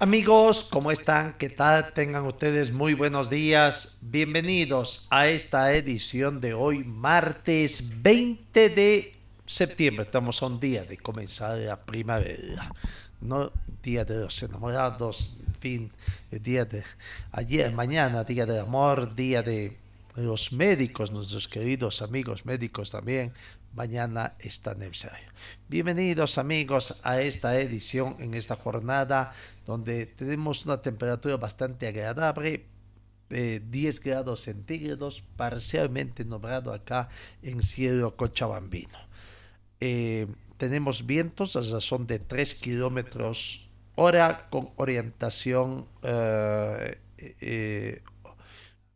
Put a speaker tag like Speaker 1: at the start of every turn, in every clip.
Speaker 1: Amigos, ¿cómo están? ¿Qué tal? Tengan ustedes muy buenos días. Bienvenidos a esta edición de hoy, martes 20 de septiembre. Estamos a un día de comenzar la primavera. No día de los enamorados, en fin, el día de ayer, mañana, día del amor, día de los médicos, nuestros queridos amigos médicos también. Mañana está aniversario. Bienvenidos amigos a esta edición en esta jornada donde tenemos una temperatura bastante agradable, eh, 10 grados centígrados, parcialmente nublado acá en cielo cochabambino. Eh, tenemos vientos a razón de 3 kilómetros hora con orientación eh, eh,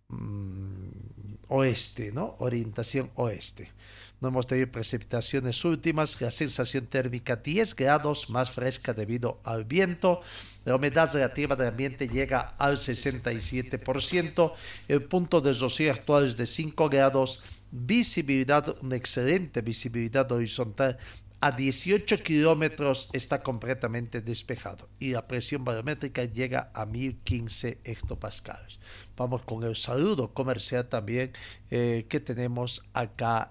Speaker 1: mm, oeste, ¿no? Orientación oeste. No hemos tenido precipitaciones últimas, la sensación térmica 10 grados más fresca debido al viento, la humedad relativa del ambiente llega al 67%, el punto de rocío actual es de 5 grados, visibilidad, una excelente visibilidad horizontal a 18 kilómetros está completamente despejado. Y la presión barométrica llega a 1015 hectopascales. Vamos con el saludo comercial también eh, que tenemos acá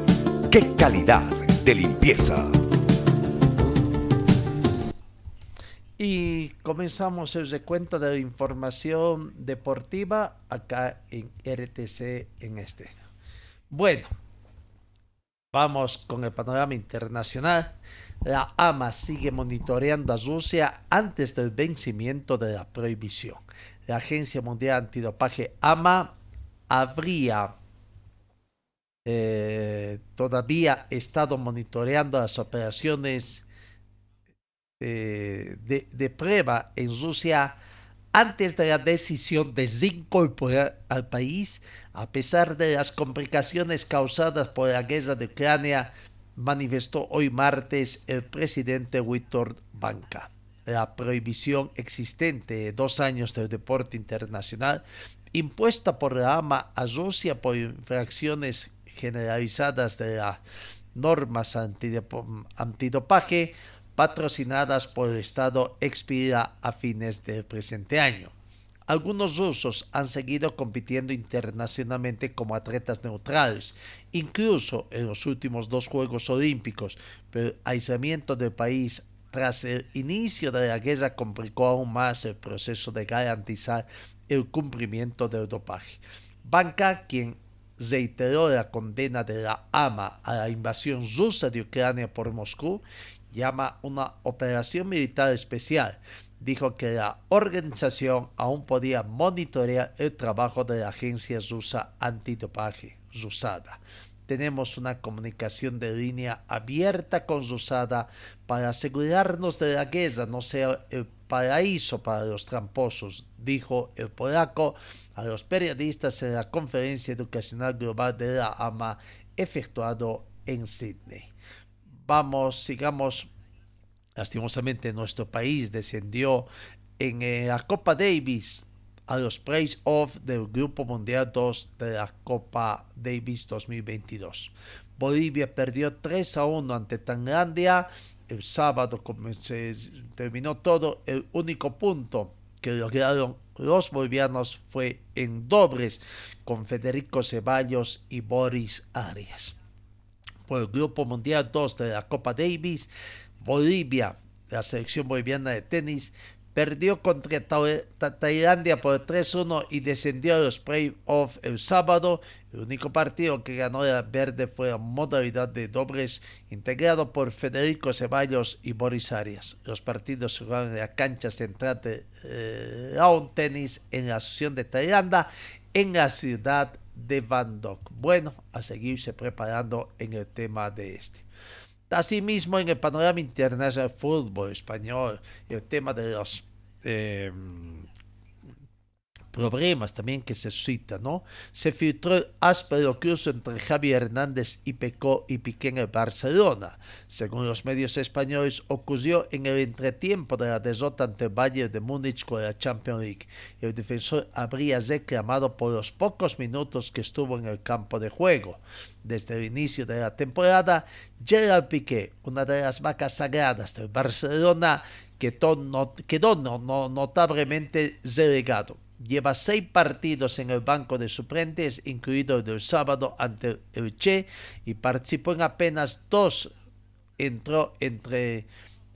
Speaker 2: ¡Qué calidad de limpieza!
Speaker 1: Y comenzamos el recuento de información deportiva acá en RTC en este. Bueno, vamos con el panorama internacional. La AMA sigue monitoreando a Rusia antes del vencimiento de la prohibición. La Agencia Mundial Antidopaje AMA habría eh, todavía estado monitoreando las operaciones eh, de, de, prueba en Rusia antes de la decisión de incorporar al país, a pesar de las complicaciones causadas por la guerra de Ucrania, manifestó hoy martes el presidente Víctor Banca. La prohibición existente de dos años del deporte internacional, impuesta por la AMA a Rusia por infracciones generalizadas de las normas antidopaje patrocinadas por el Estado expira a fines del presente año. Algunos rusos han seguido compitiendo internacionalmente como atletas neutrales, incluso en los últimos dos Juegos Olímpicos, pero el aislamiento del país tras el inicio de la guerra complicó aún más el proceso de garantizar el cumplimiento del dopaje. Banca, quien reiteró la condena de la AMA a la invasión rusa de Ucrania por Moscú, llama una operación militar especial. Dijo que la organización aún podía monitorear el trabajo de la agencia rusa antidopaje, RUSADA. Tenemos una comunicación de línea abierta con RUSADA para asegurarnos de la guerra no sea el paraíso para los tramposos, dijo el polaco a los periodistas en la conferencia educacional global de la AMA efectuado en Sydney. Vamos, sigamos. Lastimosamente nuestro país descendió en eh, la Copa Davis a los playoffs del Grupo Mundial 2 de la Copa Davis 2022. Bolivia perdió 3 a 1 ante Tailandia. El sábado se terminó todo. El único punto que lograron los bolivianos fue en dobles con Federico Ceballos y Boris Arias. Por el Grupo Mundial 2 de la Copa Davis, Bolivia, la selección boliviana de tenis, perdió contra Tailandia por 3-1 y descendió a los playoffs el sábado. El único partido que ganó la verde fue la modalidad de dobles integrado por Federico Ceballos y Boris Arias. Los partidos se jugaron en la cancha central de eh, Tennis en la Asociación de Tailandia en la ciudad de Van Bueno, a seguirse preparando en el tema de este. Asimismo, en el panorama internacional del fútbol español, el tema de los eh, problemas también que se suscitan, ¿no? Se filtró el áspero cruce entre Javi Hernández y Pecó y Piqué en el Barcelona. Según los medios españoles, ocurrió en el entretiempo de la derrota ante el Bayern de Múnich con la Champions League. El defensor habría reclamado por los pocos minutos que estuvo en el campo de juego. Desde el inicio de la temporada, Gerard Piqué, una de las vacas sagradas del Barcelona, quedó, quedó notablemente relegado lleva seis partidos en el banco de suplentes, incluido el del sábado ante el Che, y participó en apenas dos. Entró entre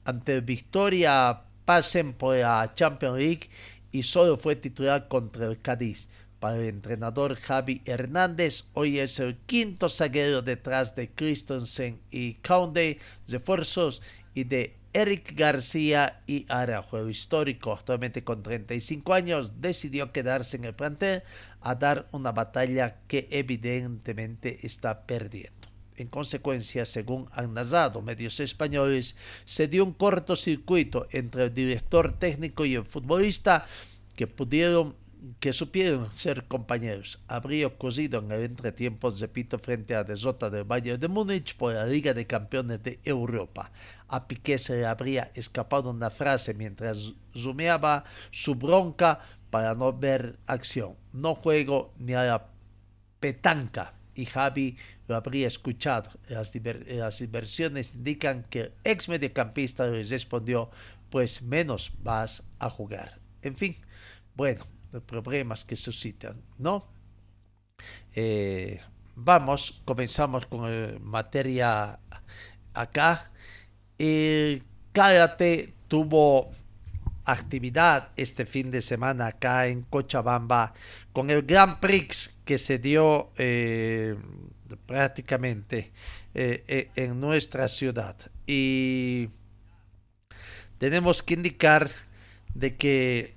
Speaker 1: ante Victoria Pasen por la Champions League y solo fue titular contra el Cádiz. Para el entrenador Javi Hernández, hoy es el quinto zaguero detrás de Christensen y Conde, refuerzos y de Eric García y Araujo, histórico, actualmente con 35 años, decidió quedarse en el plantel a dar una batalla que evidentemente está perdiendo. En consecuencia, según han narrado medios españoles, se dio un cortocircuito entre el director técnico y el futbolista que pudieron que supieron ser compañeros. Habría ocurrido en el entretiempo, repito, frente a la derrota del Bayern de Múnich por la Liga de Campeones de Europa. A Piqué se le habría escapado una frase mientras zumeaba su bronca para no ver acción. No juego ni a la petanca. Y Javi lo habría escuchado. Las, las inversiones indican que el ex mediocampista le respondió, pues menos vas a jugar. En fin, bueno, problemas que suscitan, ¿no? Eh, vamos, comenzamos con materia acá. El karate tuvo actividad este fin de semana acá en Cochabamba con el Grand Prix que se dio eh, prácticamente eh, en nuestra ciudad. Y tenemos que indicar de que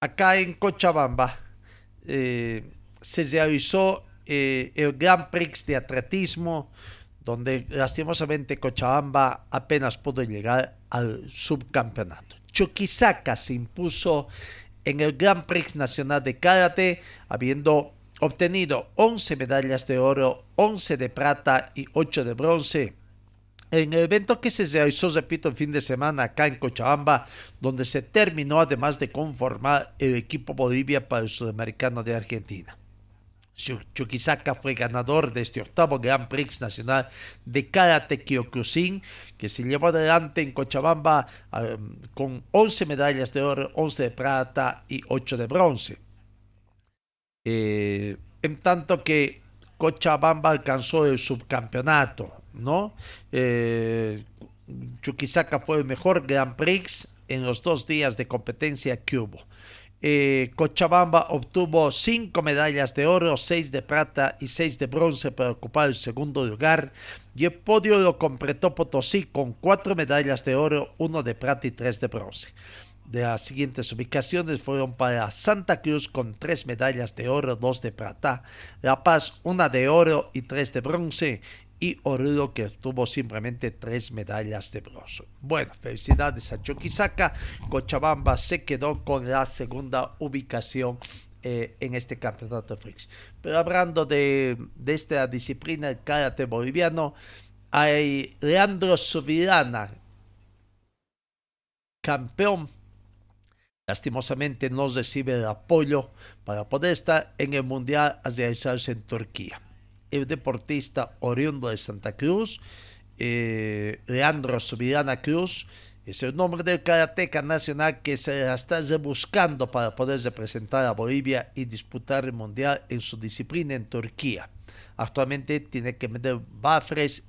Speaker 1: acá en Cochabamba eh, se realizó eh, el Grand Prix de atletismo, donde lastimosamente Cochabamba apenas pudo llegar al subcampeonato. Chuquisaca se impuso en el Grand Prix Nacional de Karate, habiendo obtenido 11 medallas de oro, 11 de plata y 8 de bronce en el evento que se realizó, repito, el fin de semana acá en Cochabamba, donde se terminó además de conformar el equipo Bolivia para el Sudamericano de Argentina. Chuquisaca fue ganador de este octavo Grand Prix Nacional de Karate Kyokushin, que se llevó adelante en Cochabamba con 11 medallas de oro, 11 de plata y 8 de bronce. Eh, en tanto que Cochabamba alcanzó el subcampeonato, ¿no? Eh, fue el mejor Grand Prix en los dos días de competencia que hubo. Eh, Cochabamba obtuvo cinco medallas de oro, seis de plata y seis de bronce para ocupar el segundo lugar. Y el podio lo completó Potosí con cuatro medallas de oro, uno de plata y tres de bronce. De las siguientes ubicaciones fueron para Santa Cruz con tres medallas de oro, dos de plata, La Paz una de oro y tres de bronce y Oruro que obtuvo simplemente tres medallas de bronce. Bueno, felicidades a Chuquisaca. Cochabamba se quedó con la segunda ubicación eh, en este campeonato. Pero hablando de, de esta disciplina, el karate boliviano, hay Leandro Subirana, campeón lastimosamente no recibe el apoyo para poder estar en el Mundial a realizarse en Turquía el deportista oriundo de Santa Cruz, eh, Leandro Subirana Cruz, es el nombre del karateca nacional que se está buscando para poder representar a Bolivia y disputar el mundial en su disciplina en Turquía. Actualmente tiene que meter bafres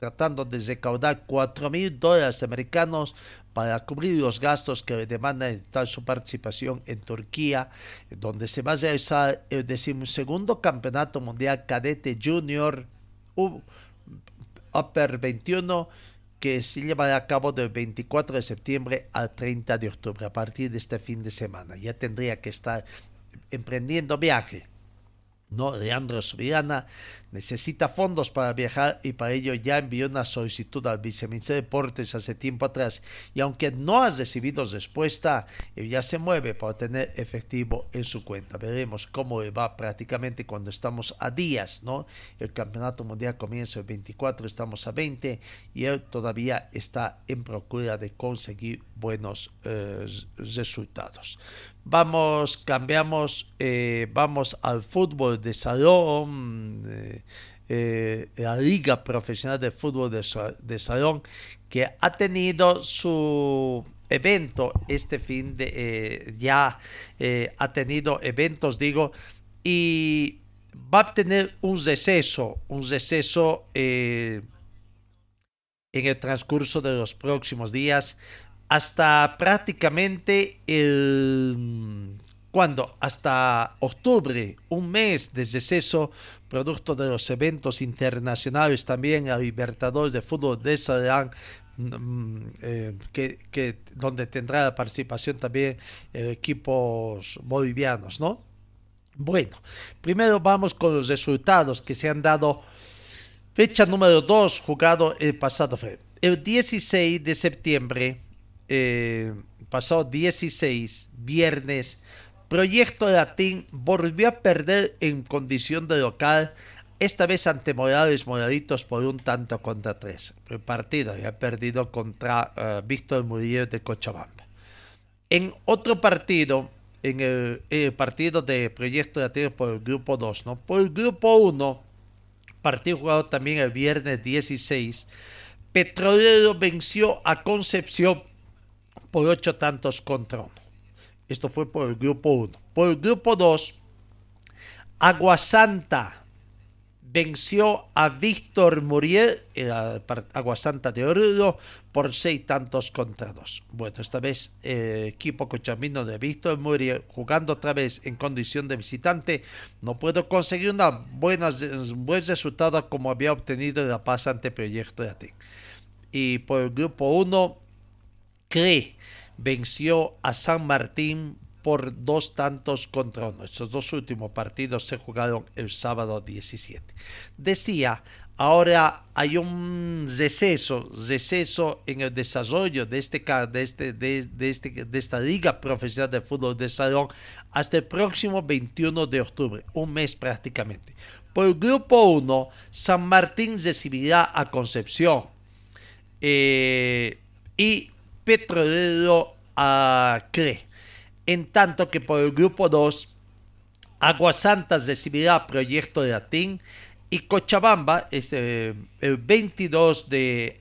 Speaker 1: tratando de recaudar 4 mil dólares americanos para cubrir los gastos que demandan tal su participación en Turquía, donde se va a realizar el decimosegundo campeonato mundial cadete junior Upper 21 que se llevará a cabo del 24 de septiembre al 30 de octubre, a partir de este fin de semana. Ya tendría que estar emprendiendo viaje. ¿No? Leandro Subirana necesita fondos para viajar y para ello ya envió una solicitud al viceministro de Deportes hace tiempo atrás y aunque no ha recibido respuesta, ya se mueve para tener efectivo en su cuenta. Veremos cómo va prácticamente cuando estamos a días, ¿no? El campeonato mundial comienza el 24, estamos a 20 y él todavía está en procura de conseguir buenos eh, resultados. Vamos, cambiamos, eh, vamos al fútbol de salón, eh, eh, la Liga Profesional de Fútbol de, Salón, que ha tenido su evento este fin de, ya ha tenido eventos, digo, y va a tener un receso, un receso en el transcurso de los próximos días hasta prácticamente el... ¿Cuándo? Hasta octubre, un mes de deceso, producto de los eventos internacionales, también a Libertadores de Fútbol de Salán, mm, eh, que, donde tendrá la participación también equipos bolivianos, ¿no? Bueno, primero vamos con los resultados que se han dado. Fecha número 2, jugado el pasado El 16 de septiembre, eh, pasado 16, viernes, Proyecto Latín volvió a perder en condición de local, esta vez ante Morales Moraditos por un tanto contra tres. El partido había perdido contra eh, Víctor Murillo de Cochabamba. En otro partido, en el, partido de Proyecto Latín por el grupo 2, ¿no? Por el grupo 1, partido jugado también el viernes 16, Petrolero venció a Concepción por ocho tantos contra uno. Esto fue por el grupo 1. Por el grupo 2, Aguasanta venció a Víctor Muriel, el Aguasanta de Oruro, por seis tantos contra dos. Bueno, esta vez el equipo cochamino de Víctor Muriel, jugando otra vez en condición de visitante, no pudo conseguir una buena, un buen como había obtenido en la pasante proyecto de Aten. Y por el grupo 1, cree venció a San Martín por dos tantos contra uno. Estos dos últimos partidos se jugaron el sábado 17. Decía, ahora hay un receso, en el desarrollo de, este, de, este, este, de esta Liga Profesional de Fútbol de Salón hasta el próximo 21 de octubre, un mes prácticamente. Por el grupo 1, San Martín recibirá a Concepción eh, y Petrolero a CRE. En tanto que por el grupo 2, Aguasantas recibirá Proyecto de Latín y Cochabamba este, el 22 de,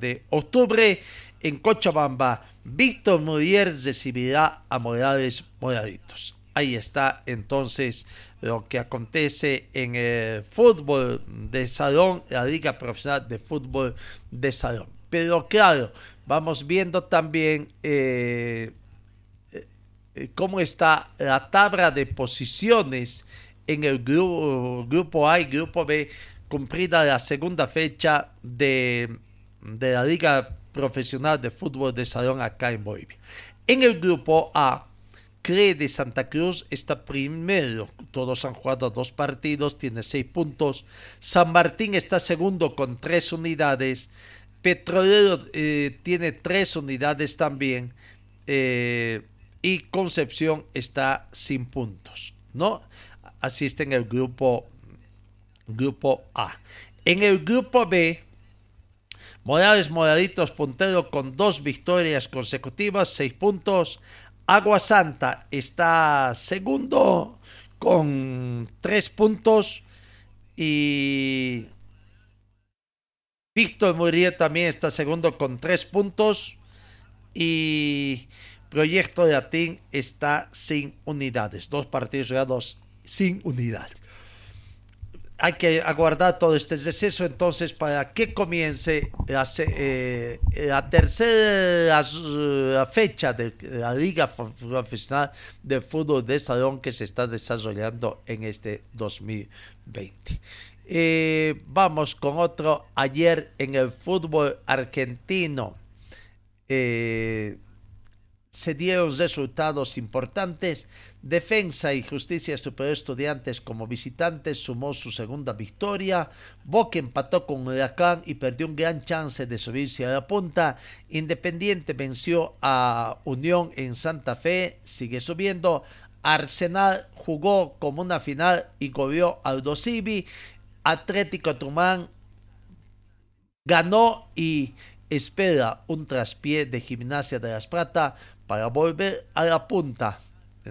Speaker 1: de octubre en Cochabamba. Víctor Muriel recibirá a Morales Moraditos. Ahí está entonces lo que acontece en el fútbol de salón, la Liga Profesional de Fútbol de Salón. Pero claro, vamos viendo también eh, eh, cómo está la tabla de posiciones en el grupo, A y grupo B, cumplida la segunda fecha de, de la Liga Profesional de Fútbol de Salón acá en Bolivia. En el grupo A, CRE de Santa Cruz está primero. Todos han jugado dos partidos, tiene seis puntos. San Martín está segundo con tres unidades. Petrolero eh, tiene tres unidades también eh, y Concepción está sin puntos, ¿no? Asiste en el grupo, grupo A. En el grupo B, Morales Moraditos puntero con dos victorias consecutivas, seis puntos. Agua Santa está segundo con tres puntos y Víctor Muriel también está segundo con tres puntos. Y Proyecto de Latín está sin unidades. Dos partidos jugados sin unidad. hay que aguardar todo este deceso entonces para que comience la, eh, tercera fecha de la Liga Profesional de Fútbol de Salón que se está desarrollando en este 2020. Eh, vamos con otro ayer en el fútbol argentino. Eh, se dieron resultados importantes. Defensa y Justicia Superior Estudiantes como visitantes sumó su segunda victoria. Boca empató con Huracán y perdió un gran chance de subirse a la punta. Independiente venció a Unión en Santa Fe, sigue subiendo. Arsenal jugó como una final y goleó al Dosivi. Atlético Tumán ganó y espera un traspié de Gimnasia de las Plata para volver a la punta.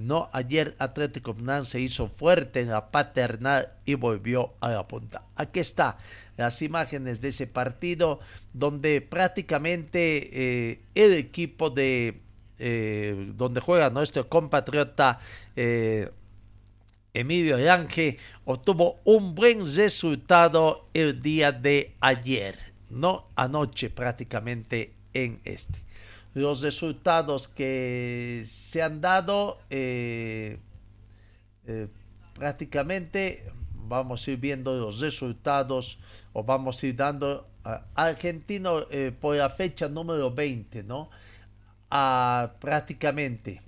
Speaker 1: ¿no? Ayer Atlético Milan se hizo fuerte en la paternal y volvió a la punta. Aquí está las imágenes de ese partido donde prácticamente eh, el equipo de eh, donde juega nuestro compatriota eh, Emilio Lange obtuvo un buen resultado el día de ayer, no anoche prácticamente en este. Los resultados que se han dado eh, eh, prácticamente vamos a ir viendo los resultados o vamos a ir dando argentino eh, por la fecha número 20 no prácticamente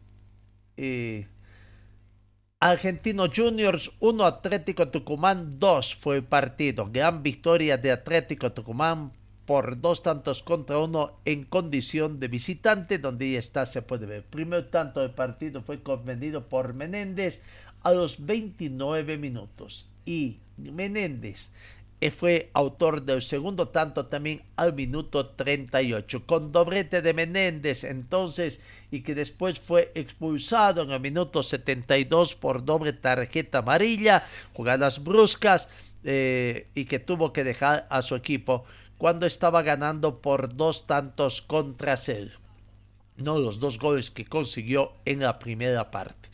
Speaker 1: Argentino Juniors 1 Atlético Tucumán 2 fue el partido gran victoria de Atlético Tucumán por dos tantos contra uno en condición de visitante, donde ya está, se puede ver. primer tanto del partido fue convenido por Menéndez a los 29 minutos y Menéndez fue autor del segundo tanto también al minuto 38, con doblete de Menéndez entonces y que después fue expulsado en el minuto 72 por doble tarjeta amarilla, jugadas bruscas eh, y que tuvo que dejar a su equipo cuando estaba ganando por dos tantos contra cero. No los dos goles que consiguió en la primera parte.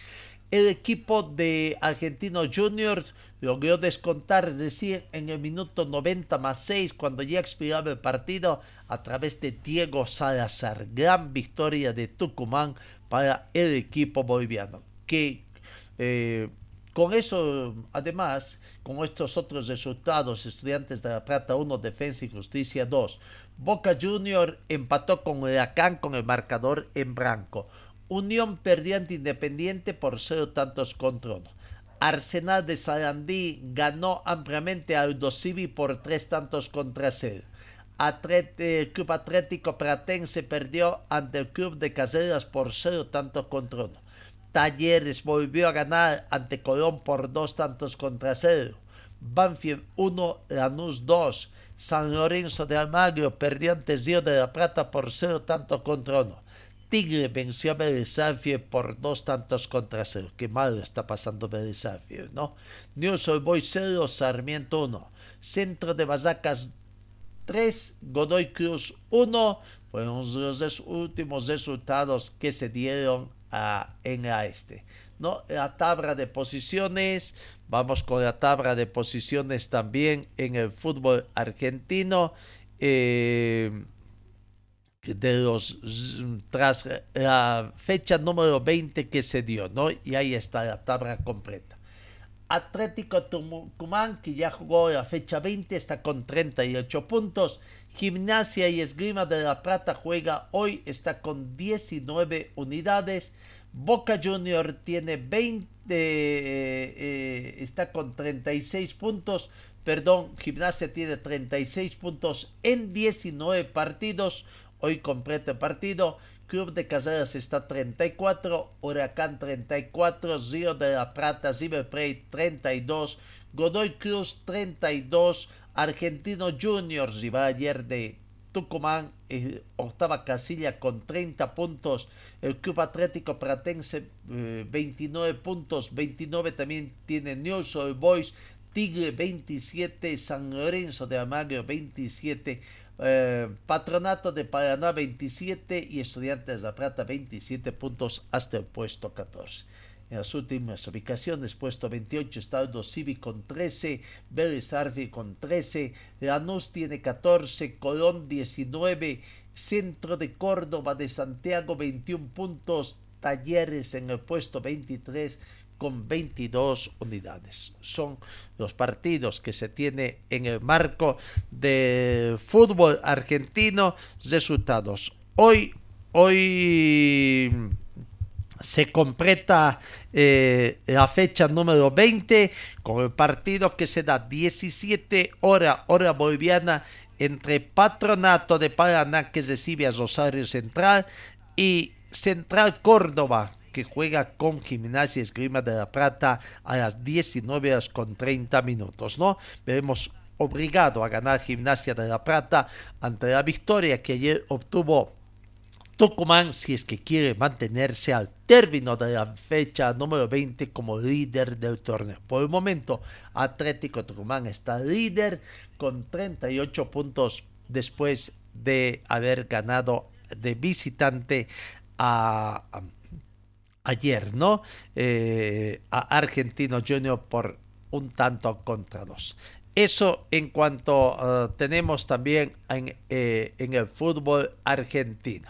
Speaker 1: El equipo de Argentino Juniors logró descontar recién en el minuto 90 más 6 cuando ya expiraba el partido a través de Diego Salazar. Gran victoria de Tucumán para el equipo boliviano que eh, con eso, además, con estos otros resultados, Estudiantes de La Plata 1, Defensa y Justicia 2. Boca Junior empató con Huracán con el marcador en blanco. Unión perdió ante Independiente por cero tantos contra uno. Arsenal de Sarandí ganó ampliamente a Aldosivi por tres tantos contra cero. el Club Atlético Pratense perdió ante el Club de Caseras por cero tantos contra uno. Talleres volvió a ganar ante Colón por dos tantos contra cero. Banfield 1, Lanús 2. San Lorenzo de Almagro perdió ante Río de la Plata por cero tantos contra uno. Tigre venció a Belisafie por dos tantos contra cero. Qué mal está pasando Belisafie, ¿no? News Old Boys 0, Sarmiento 1. Centro de Basacas 3, Godoy Cruz 1. Fueron los últimos resultados que se dieron en la este. ¿no? La tabla de posiciones, vamos con la tabla de posiciones también en el fútbol argentino. Eh, de los tras la fecha número 20 que se dio, ¿no? Y ahí está la tabla completa. Atlético Tucumán, que ya jugó la fecha 20, está con 38 puntos. Gimnasia y Esgrima de la Plata juega hoy, está con 19 unidades. Boca Junior tiene 20, eh, eh, está con 36 puntos. Perdón, Gimnasia tiene 36 puntos en 19 partidos. Hoy completa el partido. Club de Caseras está 34, Huracán 34, Río de la Plata, River 32, Godoy Cruz 32, Argentino Juniors, va ayer de Tucumán, octava casilla con 30 puntos. El Club Atlético Pratense, 29 eh, puntos. 29 también tiene News Old Boys. Tigre 27, San Lorenzo de Amagro 27, eh, Patronato de Paraná 27 y Estudiantes de La Plata 27 puntos hasta el puesto 14. en las últimas ubicaciones. Puesto 28 está el Civi con 13, Vélez Arfi con 13, Lanús tiene 14, Colón 19, Centro de Córdoba de Santiago 21 puntos, Talleres en el puesto 23 con 22 unidades. Son los partidos que se tiene en el marco del fútbol argentino. Resultados. Hoy, hoy se completa eh, la fecha número 20 con el partido que se da 17 horas, hora boliviana, entre Patronato de Paraná que recibe a Rosario Central y Central Córdoba que juega con Gimnasia Esgrima de la Plata a las 19 horas con 30 minutos, ¿no? Veremos obligado a ganar Gimnasia de la Plata ante la victoria que ayer obtuvo Tucumán si es que quiere mantenerse al término de la fecha número 20 como líder del torneo. Por el momento, Atlético Tucumán está líder con 38 puntos después de haber ganado de visitante a ayer, ¿no? Eh, a Argentino Junior por un tanto contra dos. Eso en cuanto uh, tenemos también en, eh, en, el fútbol argentino.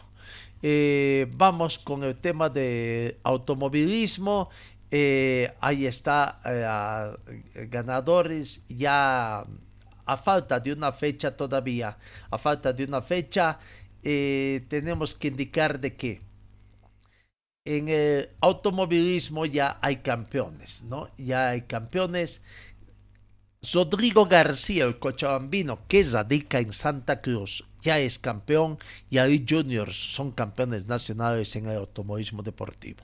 Speaker 1: Eh, vamos con el tema de automovilismo. Eh, ahí está ganadores ya a falta de una fecha todavía. A falta de una fecha tenemos que indicar de que en el automovilismo ya hay campeones, ¿no? Ya hay campeones. Rodrigo García, el cochabambino que radica en Santa Cruz, ya es campeón y ahí Juniors son campeones nacionales en el automovilismo deportivo.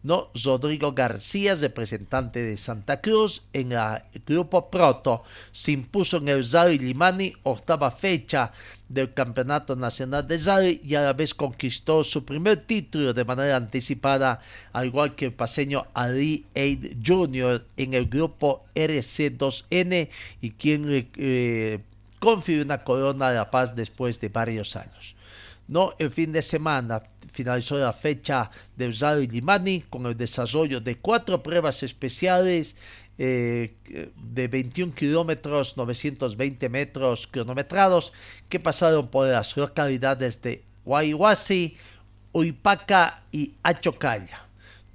Speaker 1: No, Rodrigo García, representante de Santa Cruz en el grupo Proto, se impuso en el Zari Limani, octava fecha del Campeonato Nacional de Zari y a la vez conquistó su primer título de manera anticipada, al igual que el paseño Ali Aid Jr. en el grupo RC2N y quien le eh, confirió una corona de la paz después de varios años. No, el fin de semana finalizó la fecha de Usado y Limani con el desarrollo de cuatro pruebas especiales eh, de 21 kilómetros, 920 metros cronometrados que pasaron por las localidades de Guayhuasi, Uipaca y Achocalla.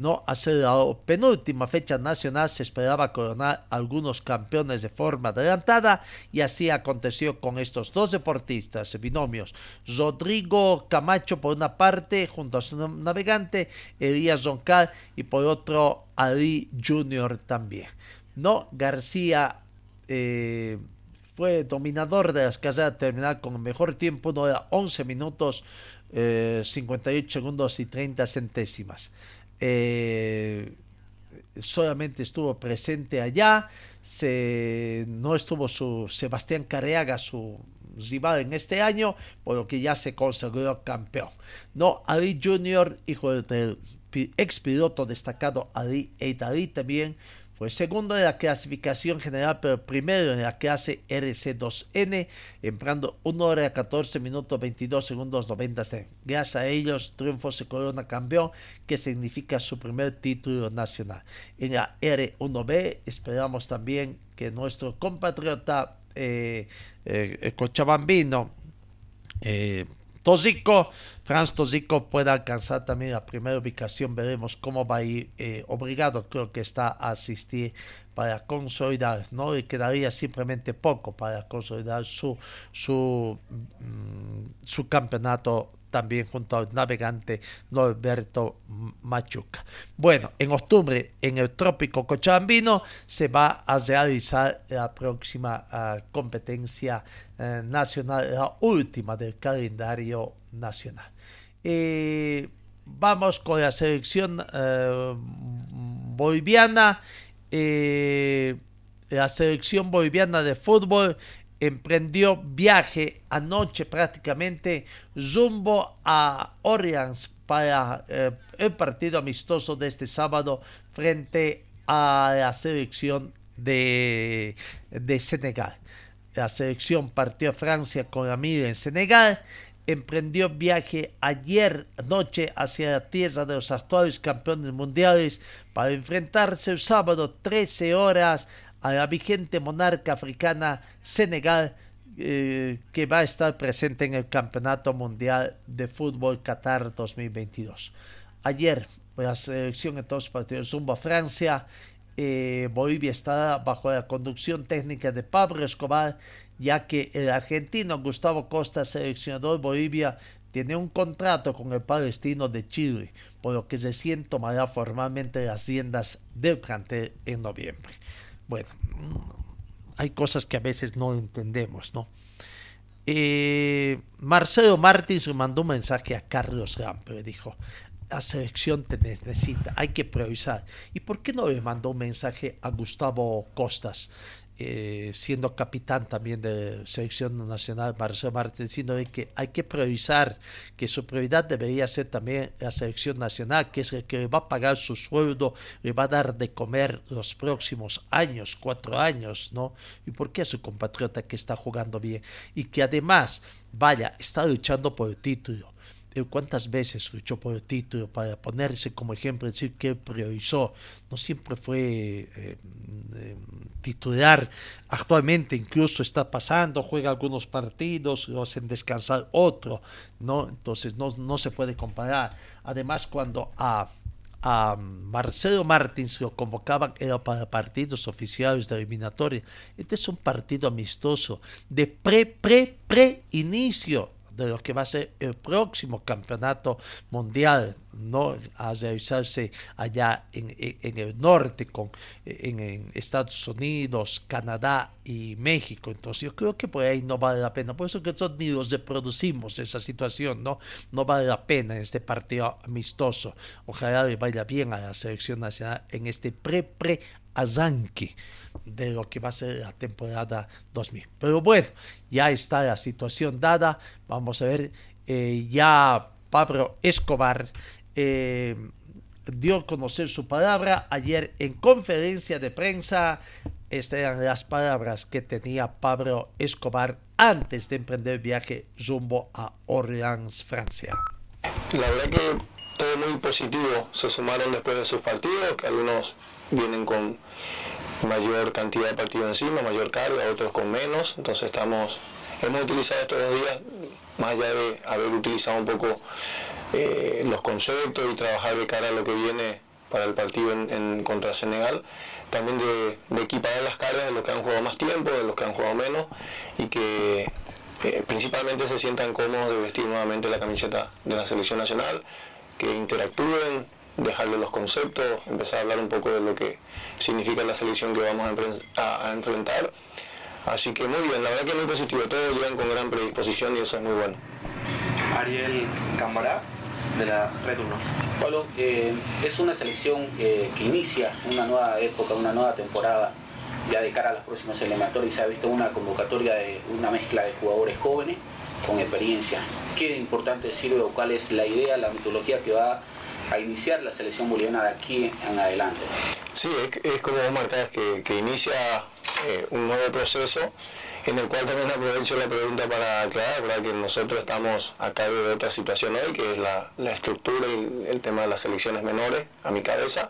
Speaker 1: No hacer la penúltima fecha nacional se esperaba coronar algunos campeones de forma adelantada y así aconteció con estos dos deportistas, binomios. Rodrigo Camacho por una parte junto a su navegante, Elías Roncal y por otro Ali Junior también. No, García eh, fue dominador de las carreras terminal con el mejor tiempo, no era 11 minutos, 58 eh, segundos y 30 centésimas. Eh, solamente estuvo presente allá, no estuvo su Sebastián Carreaga, su rival en este año, por lo que ya se consagró campeón. No, Ali Junior, hijo del ex piloto destacado Ali Eidari también fue segundo en la clasificación general, pero primero en la clase RC2N, empleando 1 hora 14 minutos 22 segundos 90 Gracias a ellos, Triunfo se corona campeón, que significa su primer título nacional. En la R1B esperamos también que nuestro compatriota eh, eh, Cochabambino eh, Tosico, Franz Tosico puede alcanzar también la primera ubicación, veremos cómo va a ir eh, obligado, creo que está a asistir para consolidar, no le quedaría simplemente poco para consolidar su, su, mm, su campeonato también junto al navegante Norberto Machuca. Bueno, en octubre en el trópico cochabambino se va a realizar la próxima ah, competencia eh, nacional, la última del calendario nacional. Eh, vamos con la selección eh, boliviana. la selección boliviana de fútbol emprendió viaje anoche prácticamente rumbo a Orleans para eh, el partido amistoso de este sábado frente a la selección de, de Senegal. La selección partió a Francia con la mira en Senegal emprendió viaje ayer noche hacia la tierra de los actuales campeones mundiales para enfrentarse el sábado 13 horas a la vigente monarca africana Senegal eh, que va a estar presente en el Campeonato Mundial de Fútbol Qatar 2022. Ayer la selección en todos los partidos zumba Francia eh, Bolivia está bajo la conducción técnica de Pablo Escobar, ya que el argentino Gustavo Costa, seleccionador Bolivia, tiene un contrato con el palestino de Chile, por lo que recién tomará formalmente las riendas del plantel en noviembre. Bueno, mm, hay cosas que a veces no entendemos, ¿no? Eh, Marcelo Martins mandó un mensaje a Carlos Rampe, le dijo, la selección te necesita, hay que priorizar. ¿Y por qué no le mandó un mensaje a Gustavo Costas, eh, siendo capitán también de selección nacional, Marcelo Martins, diciendo que hay que priorizar, que su prioridad debería ser también la selección nacional, que es el que le va a pagar su sueldo, le va a dar de comer los próximos años, cuatro años, ¿no? ¿Y por qué a su compatriota que está jugando bien? Y que además, vaya, está luchando por el título cuántas veces luchó por el título para ponerse como ejemplo, decir que priorizó, no siempre fue eh, eh, titular, actualmente incluso está pasando, juega algunos partidos, lo hacen descansar otro, ¿no? Entonces no, no se puede comparar. Además, cuando a a Marcelo Martins lo convocaban era para partidos oficiales de eliminatoria. Este es un partido amistoso de pre, pre, pre inicio de lo que va a ser el próximo campeonato mundial, ¿no? A realizarse allá en, el norte, con, en, Estados Unidos, Canadá y México. Entonces yo creo que por ahí no vale la pena. Por eso que nosotros ni los reproducimos esa situación, ¿no? No vale la pena en este partido amistoso. Ojalá le vaya bien a la selección nacional en este pre-pre-arranque de lo que va a ser la temporada 2000. Pero bueno, ya está la situación dada. Vamos a ver, eh, ya Pablo Escobar eh, dio a conocer su palabra ayer en conferencia de prensa. Estas eran las palabras que tenía Pablo Escobar antes de emprender el viaje rumbo a Orleans, Francia.
Speaker 3: La verdad que todo muy positivo. Se sumaron después de sus partidos, que algunos vienen con mayor cantidad de partidos encima, mayor carga, otros con menos. Entonces estamos, hemos utilizado estos dos días, más allá de haber utilizado un poco eh, los conceptos y trabajar de cara a lo que viene para el partido en, contra Senegal, también de, de, equiparar las cargas de los que han jugado más tiempo, de los que han jugado menos y que eh, principalmente se sientan cómodos de vestir nuevamente la camiseta de la selección nacional, que interactúen, dejarle los conceptos, empezar a hablar un poco de lo que significa la selección que vamos a, enfrentar. Así que muy bien, la verdad que muy positivo, todos llegan con gran predisposición y eso es muy bueno.
Speaker 4: Ariel Cambará, de la Red 1. Pablo, eh, es una selección que inicia una nueva época, una nueva temporada ya de cara a las próximas eliminatorias. Se ha visto una convocatoria de una mezcla de jugadores jóvenes con experiencia. ¿Qué importante decir o cuál es la idea, la metodología que va a iniciar la selección boliviana de aquí en adelante.
Speaker 3: Sí, es, como vos marcás que, inicia eh, un nuevo proceso en el cual también aprovecho la pregunta para aclarar, ¿verdad? que nosotros estamos a cargo de otra situación hoy, que es la, estructura y el, tema de las selecciones menores, a mi cabeza.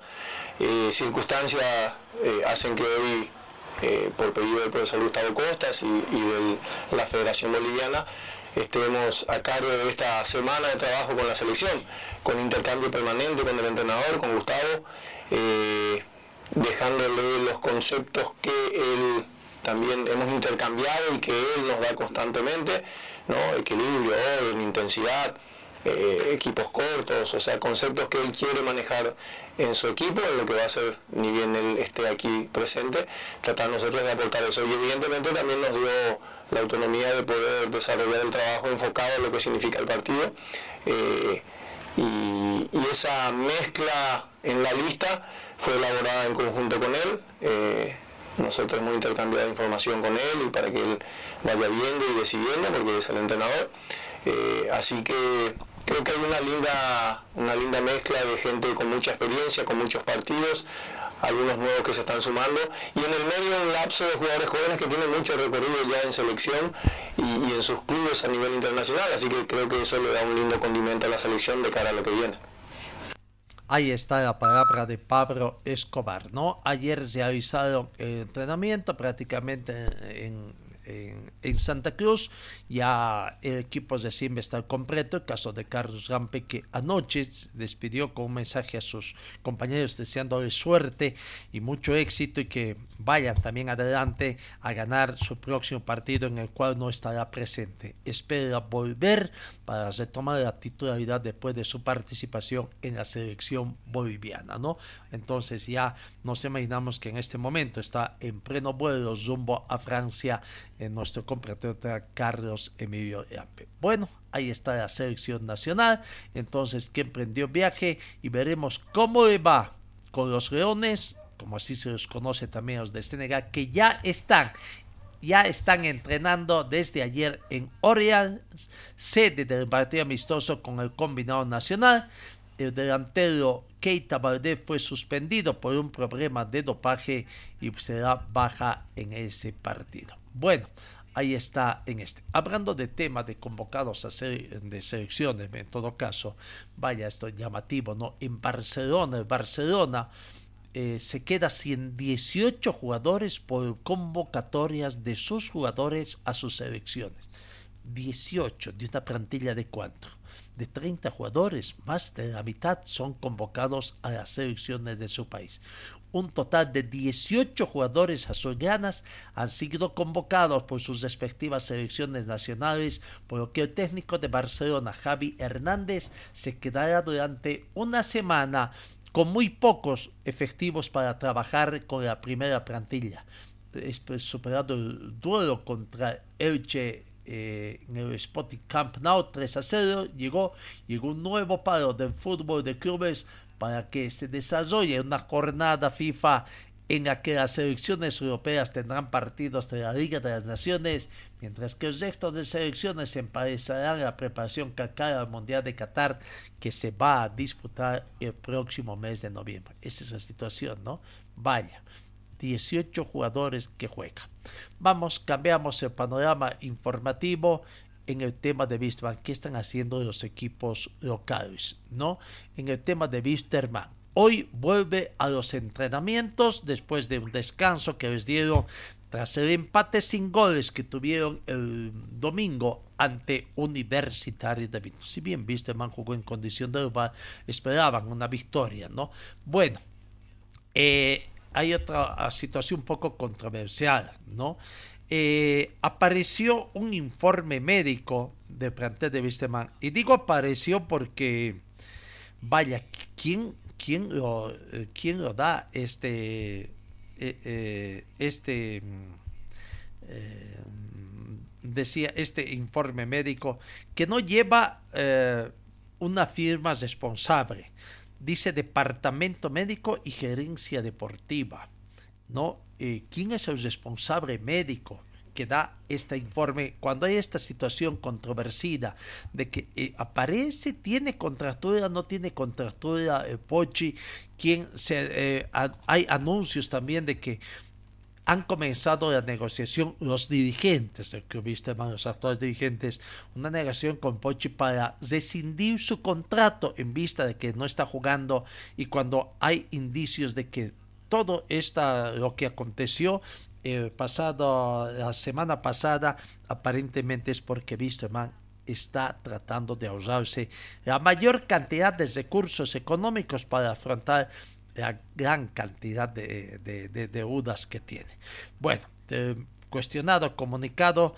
Speaker 3: Eh, circunstancias eh, hacen que hoy, por pedido del profesor Gustavo Costas y de la Federación Boliviana, estemos a cargo de esta semana de trabajo con la selección, con intercambio permanente con el entrenador, con Gustavo, eh, dejándole los conceptos que él también hemos intercambiado y que él nos da constantemente, ¿no? equilibrio, orden, intensidad, eh, equipos cortos, o sea, conceptos que él quiere manejar en su equipo, en lo que va a ser, ni bien él esté aquí presente, tratar nosotros de aportar eso. Y evidentemente también nos dio la autonomía de poder desarrollar el trabajo enfocado en lo que significa el partido. Eh, y, esa mezcla en la lista fue elaborada en conjunto con él. Eh, nosotros hemos intercambiado información con él y para que él vaya viendo y decidiendo, porque es el entrenador. Eh, así que creo que hay una linda, una linda mezcla de gente con mucha experiencia, con muchos partidos, algunos nuevos que se están sumando y en el medio un lapso de jugadores jóvenes que tienen mucho recorrido ya en selección y, y en sus clubes a nivel internacional, así que creo que eso le da un lindo condimento a la selección de cara a lo que viene.
Speaker 1: Ahí está la palabra de Pablo Escobar, ¿no? Ayer se ha avisado el entrenamiento prácticamente en, en, Santa Cruz. Ya el equipo Simba está completo. El caso de Carlos Rampe, que anoche despidió con un mensaje a sus compañeros deseándole suerte y mucho éxito y que vayan también adelante a ganar su próximo partido en el cual no estará presente. Espera volver para retomar la titularidad después de su participación en la selección boliviana, ¿no? Entonces ya nos imaginamos que en este momento está en pleno vuelo rumbo a Francia nuestro compatriota Carlos Emilio. Bueno, ahí está la selección nacional, entonces que emprendió viaje y veremos cómo le va con los Leones, como así se los conoce también los de Senegal, que ya están ya están entrenando desde ayer en Orleans, sede del partido amistoso con el combinado nacional. El delantero Keita Valdés fue suspendido por un problema de dopaje y será baja en ese partido. Bueno, ahí está en este. Hablando de temas de convocados a ser, de selecciones, en todo caso, vaya, esto es llamativo, ¿no? En Barcelona, el Barcelona eh, se queda sin 18 jugadores por convocatorias de sus jugadores a sus selecciones. 18 de una plantilla de cuánto? De 30 jugadores, más de la mitad son convocados a las selecciones de su país. Un total de 18 jugadores azulgranas han sido convocados por sus respectivas selecciones nacionales, por lo que el técnico de Barcelona, Javi Hernández, se quedará durante una semana con muy pocos efectivos para trabajar con la primera plantilla. Es superado el duelo contra Elche eh, en el Sporting Camp Nou 3 a 0, llegó, llegó un nuevo paro del fútbol de clubes para que se desarrolle una jornada FIFA en la que las selecciones europeas tendrán partidos de la Liga de las Naciones, mientras que el resto de selecciones se empezarán la preparación cara al Mundial de Qatar, que se va a disputar el próximo mes de noviembre. Esa es la situación, ¿no? Vaya, 18 jugadores que juegan. Vamos, cambiamos el panorama informativo en el tema de Wisterman. ¿Qué están haciendo los equipos locales? ¿No? En el tema de Wisterman Hoy vuelve a los entrenamientos después de un descanso que les dieron tras el empate sin goles que tuvieron el domingo ante Universitario de Vinto. Si bien jugó en condición de rival, esperaban una victoria, ¿no? Bueno, eh, hay otra situación un poco controversial, ¿no? Eh, apareció un informe médico del plantel de Wisterman. Y digo apareció porque, vaya, ¿quién quién lo, eh, quién lo da este, eh, este, decía este informe médico que no lleva una firma responsable. Dice Departamento Médico y Gerencia Deportiva. ¿no? ¿Quién es el responsable médico? que da este informe cuando hay esta situación controversida de que eh, aparece, tiene contractura, no tiene contractura eh, Pochi, quien se, eh, hay anuncios también de que han comenzado la negociación los dirigentes del club los actuales dirigentes, una negociación con Pochi para rescindir su contrato en vista de que no está jugando y cuando hay indicios de que todo esta, lo que aconteció el pasado, la semana pasada, aparentemente es porque Wisterman está tratando de ahorrarse la mayor cantidad de recursos económicos para afrontar la gran cantidad de, deudas que tiene. Bueno, cuestionado, comunicado,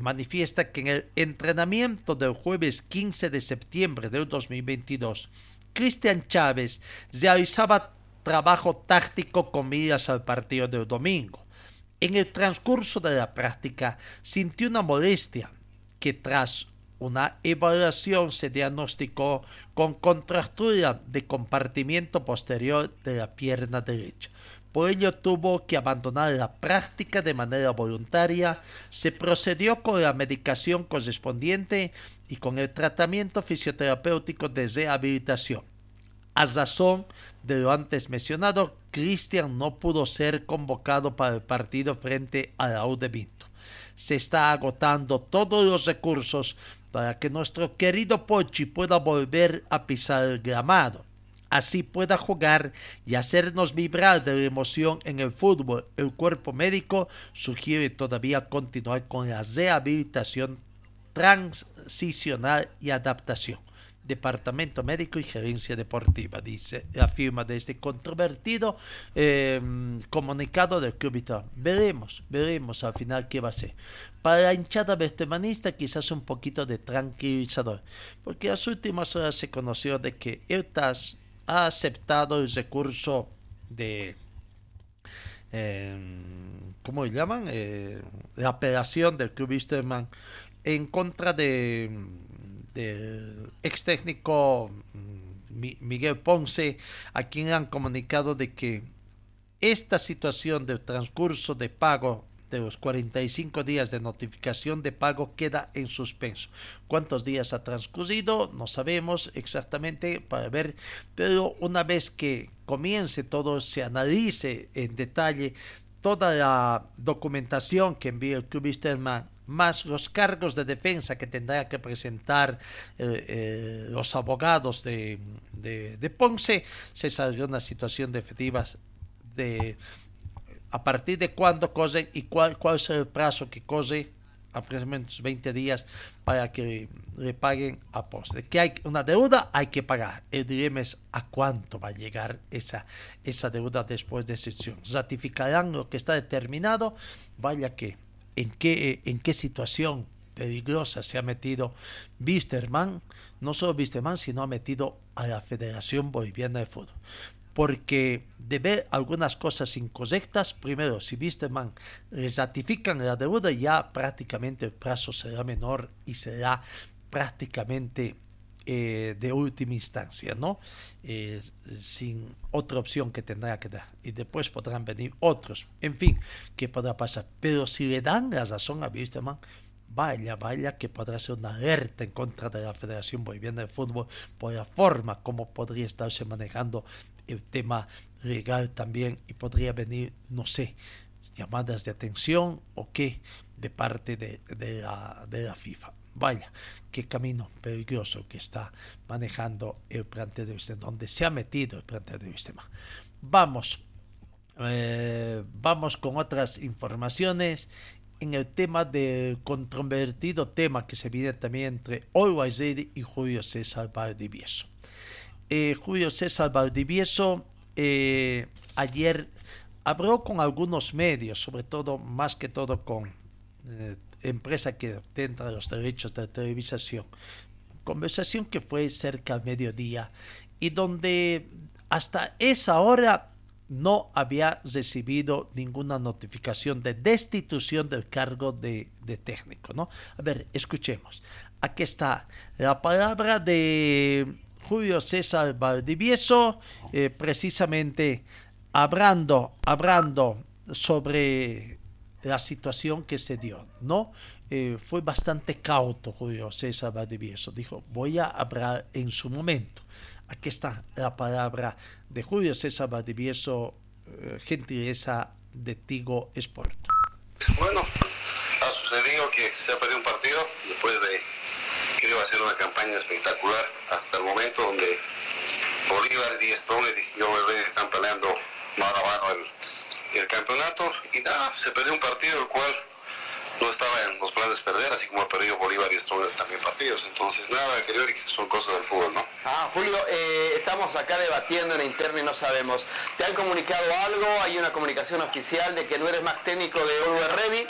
Speaker 1: manifiesta que en el entrenamiento del jueves 15 de septiembre del 2022, Cristian Chávez realizaba trabajo táctico con miras al partido del domingo. En el transcurso de la práctica sintió una molestia que tras una evaluación se diagnosticó con contractura de compartimiento posterior de la pierna derecha. Por ello tuvo que abandonar la práctica de manera voluntaria, se procedió con la medicación correspondiente y con el tratamiento fisioterapéutico de rehabilitación A razón de lo antes mencionado, Cristian no pudo ser convocado para el partido frente a la U de Vinto. Se está agotando todos los recursos para que nuestro querido Pochi pueda volver a pisar el gramado. Así pueda jugar y hacernos vibrar de la emoción en el fútbol. El cuerpo médico sugiere todavía continuar con la rehabilitación transicional y adaptación. Departamento Médico y Gerencia Deportiva, dice la firma de este controvertido em, comunicado del Club Veremos, veremos al final qué va a ser. Para la hinchada bestemanista quizás un poquito de tranquilizador, porque las últimas horas se conoció de que el TAS ha aceptado el recurso de... Em, ¿Cómo le llaman? Eh, la apelación del Club en contra de del ex técnico mm, Miguel Ponce, a quien han comunicado de que esta situación del transcurso de pago de los 45 días de notificación de pago queda en suspenso. ¿Cuántos días ha transcurrido? No sabemos exactamente para ver, pero una vez que comience todo, se analice en detalle toda la documentación que envía el Club más los cargos de defensa que tendrá que presentar eh, eh, los abogados de, de, Ponce, se saldrá una situación de efectivas de a partir de cuándo cosen y cuál, cuál es el plazo que cose aproximadamente 20 días para que le paguen a Ponce. Que hay una deuda, hay que pagar. El dilema es a cuánto va a llegar esa, esa deuda después de sesión. Ratificarán lo que está determinado, vaya que en qué, en qué situación peligrosa se ha metido Wisterman, no solo Wisterman, sino ha metido a la Federación Boliviana de Fútbol. Porque de ver algunas cosas incorrectas, primero, si Wisterman les ratifican la deuda, ya prácticamente el plazo será menor y será prácticamente eh, de última instancia, ¿no? Eh, sin otra opción que tendrá que dar. Y después podrán venir otros. En fin, ¿qué podrá pasar? Pero si le dan la razón a Wisterman, vaya, vaya, que podrá ser una alerta en contra de la Federación Boliviana de Fútbol por la forma como podría estarse manejando el tema legal también y podría venir, no sé, llamadas de atención o qué de parte de la FIFA. Vaya, qué camino peligroso que está manejando el plantel de Vistema, donde se ha metido el plantel de Vistema. Vamos, eh, vamos con otras informaciones en el tema del controvertido tema que se viene también entre Always y Julio César Valdivieso. Eh, Julio César Valdivieso eh, ayer habló con algunos medios, sobre todo, más que todo con empresa que tendrá los derechos de televisación. Conversación que fue cerca al mediodía y donde hasta esa hora no había recibido ninguna notificación de destitución del cargo de, técnico, ¿no? A ver, escuchemos. Aquí está la palabra de Julio César Valdivieso, eh, precisamente hablando, hablando sobre la situación que se dio, ¿no? Eh, fue bastante cauto Julio César Valdivieso. Dijo, voy a hablar en su momento. Aquí está la palabra de Julio César Valdivieso, eh, gentileza de Tigo Sport.
Speaker 5: Bueno, ha sucedido que se ha perdido un partido después de que iba a ser una campaña espectacular hasta el momento donde Bolívar, y Stone y yo están peleando mano a mano el el campeonato y nada, se perdió un partido el cual no estaba en los planes de perder, así como ha perdido Bolívar y Stronger también partidos. Entonces, nada, querido son cosas del fútbol, ¿no?
Speaker 6: Ah, Julio, eh, estamos acá debatiendo en interno y no sabemos. ¿Te han comunicado algo? ¿Hay una comunicación oficial de que no eres más técnico de Oliver Ready?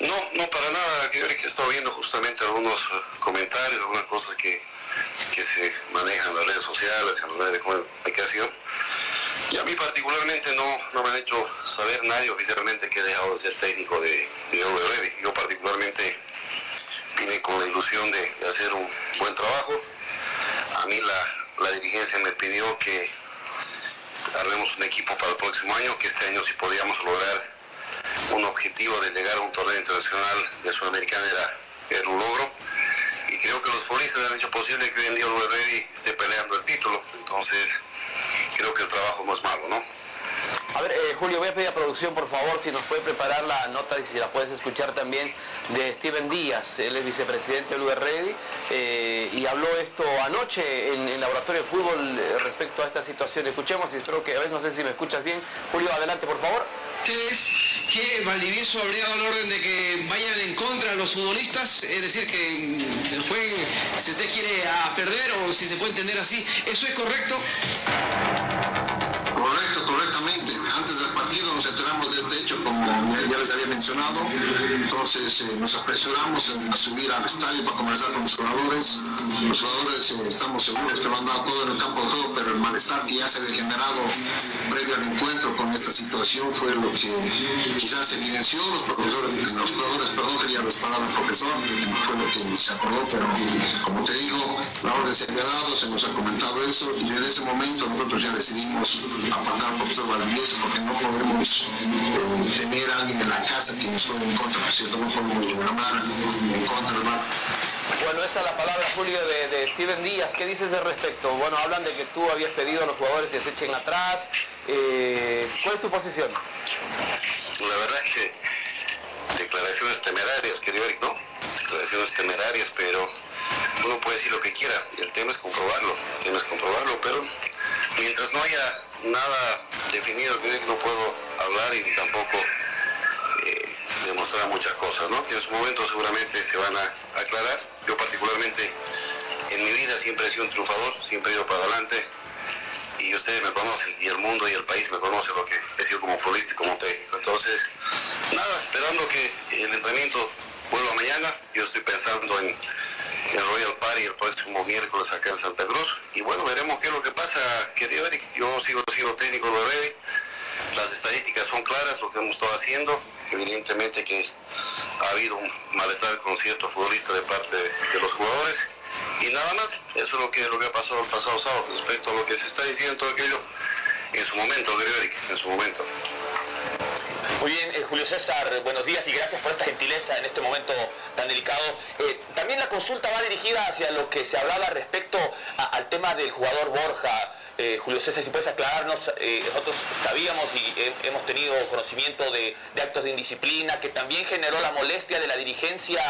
Speaker 5: No, no para nada, querido que he estado viendo justamente algunos eh, comentarios, algunas cosas que, que se manejan en las redes sociales, en las redes de comunicación y a mí particularmente no, no me han hecho saber nadie oficialmente que he dejado de ser técnico de, de Yo particularmente vine con la ilusión de, hacer un buen trabajo. A mí la, la dirigencia me pidió que armemos un equipo para el próximo año, que este año si podíamos lograr un objetivo de llegar a un torneo internacional de Sudamericana era, era un logro. Y creo que los futbolistas han hecho posible que hoy en día el esté peleando el título. Entonces, creo que el trabajo no es malo, ¿no?
Speaker 6: A ver, eh, Julio, voy a pedir a producción, por favor, si nos puede preparar la nota y si la puedes escuchar también de Steven Díaz. Él es vicepresidente del Ready eh, y habló esto anoche en el laboratorio de fútbol eh, respecto a esta situación. Escuchemos y espero que, a ver, no sé si me escuchas bien. Julio, adelante, por favor.
Speaker 7: Es que Valdivieso habría dado la orden de que vayan en contra de los futbolistas, es decir, que mm, jueguen, si usted quiere, a perder o si se puede entender así. ¿Eso es? Correcto,
Speaker 8: como ya les había mencionado. Entonces eh, nos apresuramos a subir al estadio para conversar con los jugadores. Los jugadores eh, estamos seguros que lo han dado todo en el campo de juego, pero el malestar que ya se había generado previo al encuentro con esta situación fue lo que quizás evidenció. Los profesores, los jugadores, perdón, quería respaldar al profesor, fue lo que se acordó, pero como te digo, la orden se había dado, se nos ha comentado eso y desde ese momento nosotros ya decidimos apartar al profesor Valdivieso porque no podemos eh, tener a alguien en la casa que nos juegue en contra, ¿no es cierto? No podemos en contra bar.
Speaker 6: Bueno, esa es la palabra, Julio, de, de Steven Díaz. ¿Qué dices al respecto? Bueno, hablan de que tú habías pedido a los jugadores que se echen atrás. Eh, ¿Cuál es tu posición?
Speaker 5: La verdad que declaraciones temerarias, querido Eric, ¿no? Declaraciones temerarias, pero uno puede decir lo que quiera. El tema es comprobarlo, el tema es comprobarlo, pero mientras no haya nada definido, no puedo hablar y tampoco eh, demostrar muchas cosas, ¿no? Que en su momento seguramente se van a aclarar. Yo particularmente en mi vida siempre he sido un triunfador, siempre he ido para adelante y ustedes me conocen y el mundo y el país me conocen lo que he sido como futbolista y como técnico. Entonces, nada, esperando que el entrenamiento vuelva mañana. Yo estoy pensando en el Royal Party el próximo miércoles acá en Santa Cruz. Y bueno, veremos qué es lo que pasa, querido Eric. Yo sigo siendo técnico de Ready. Las estadísticas son claras, lo que hemos estado haciendo. Evidentemente que ha habido un malestar con ciertos futbolistas de parte de los jugadores. Y nada más, eso es lo que, lo que ha pasado el pasado sábado respecto a lo que se está diciendo todo aquello en su momento, querido Eric, en su momento.
Speaker 9: Muy bien, eh, Julio César, buenos días y gracias por esta gentileza en este momento tan delicado. Eh, también la consulta va dirigida hacia lo que se hablaba respecto al tema del jugador Borja. Eh, Julio César, si puedes aclararnos, nosotros sabíamos y he- hemos tenido conocimiento de, actos de indisciplina que también generó la molestia de la dirigencia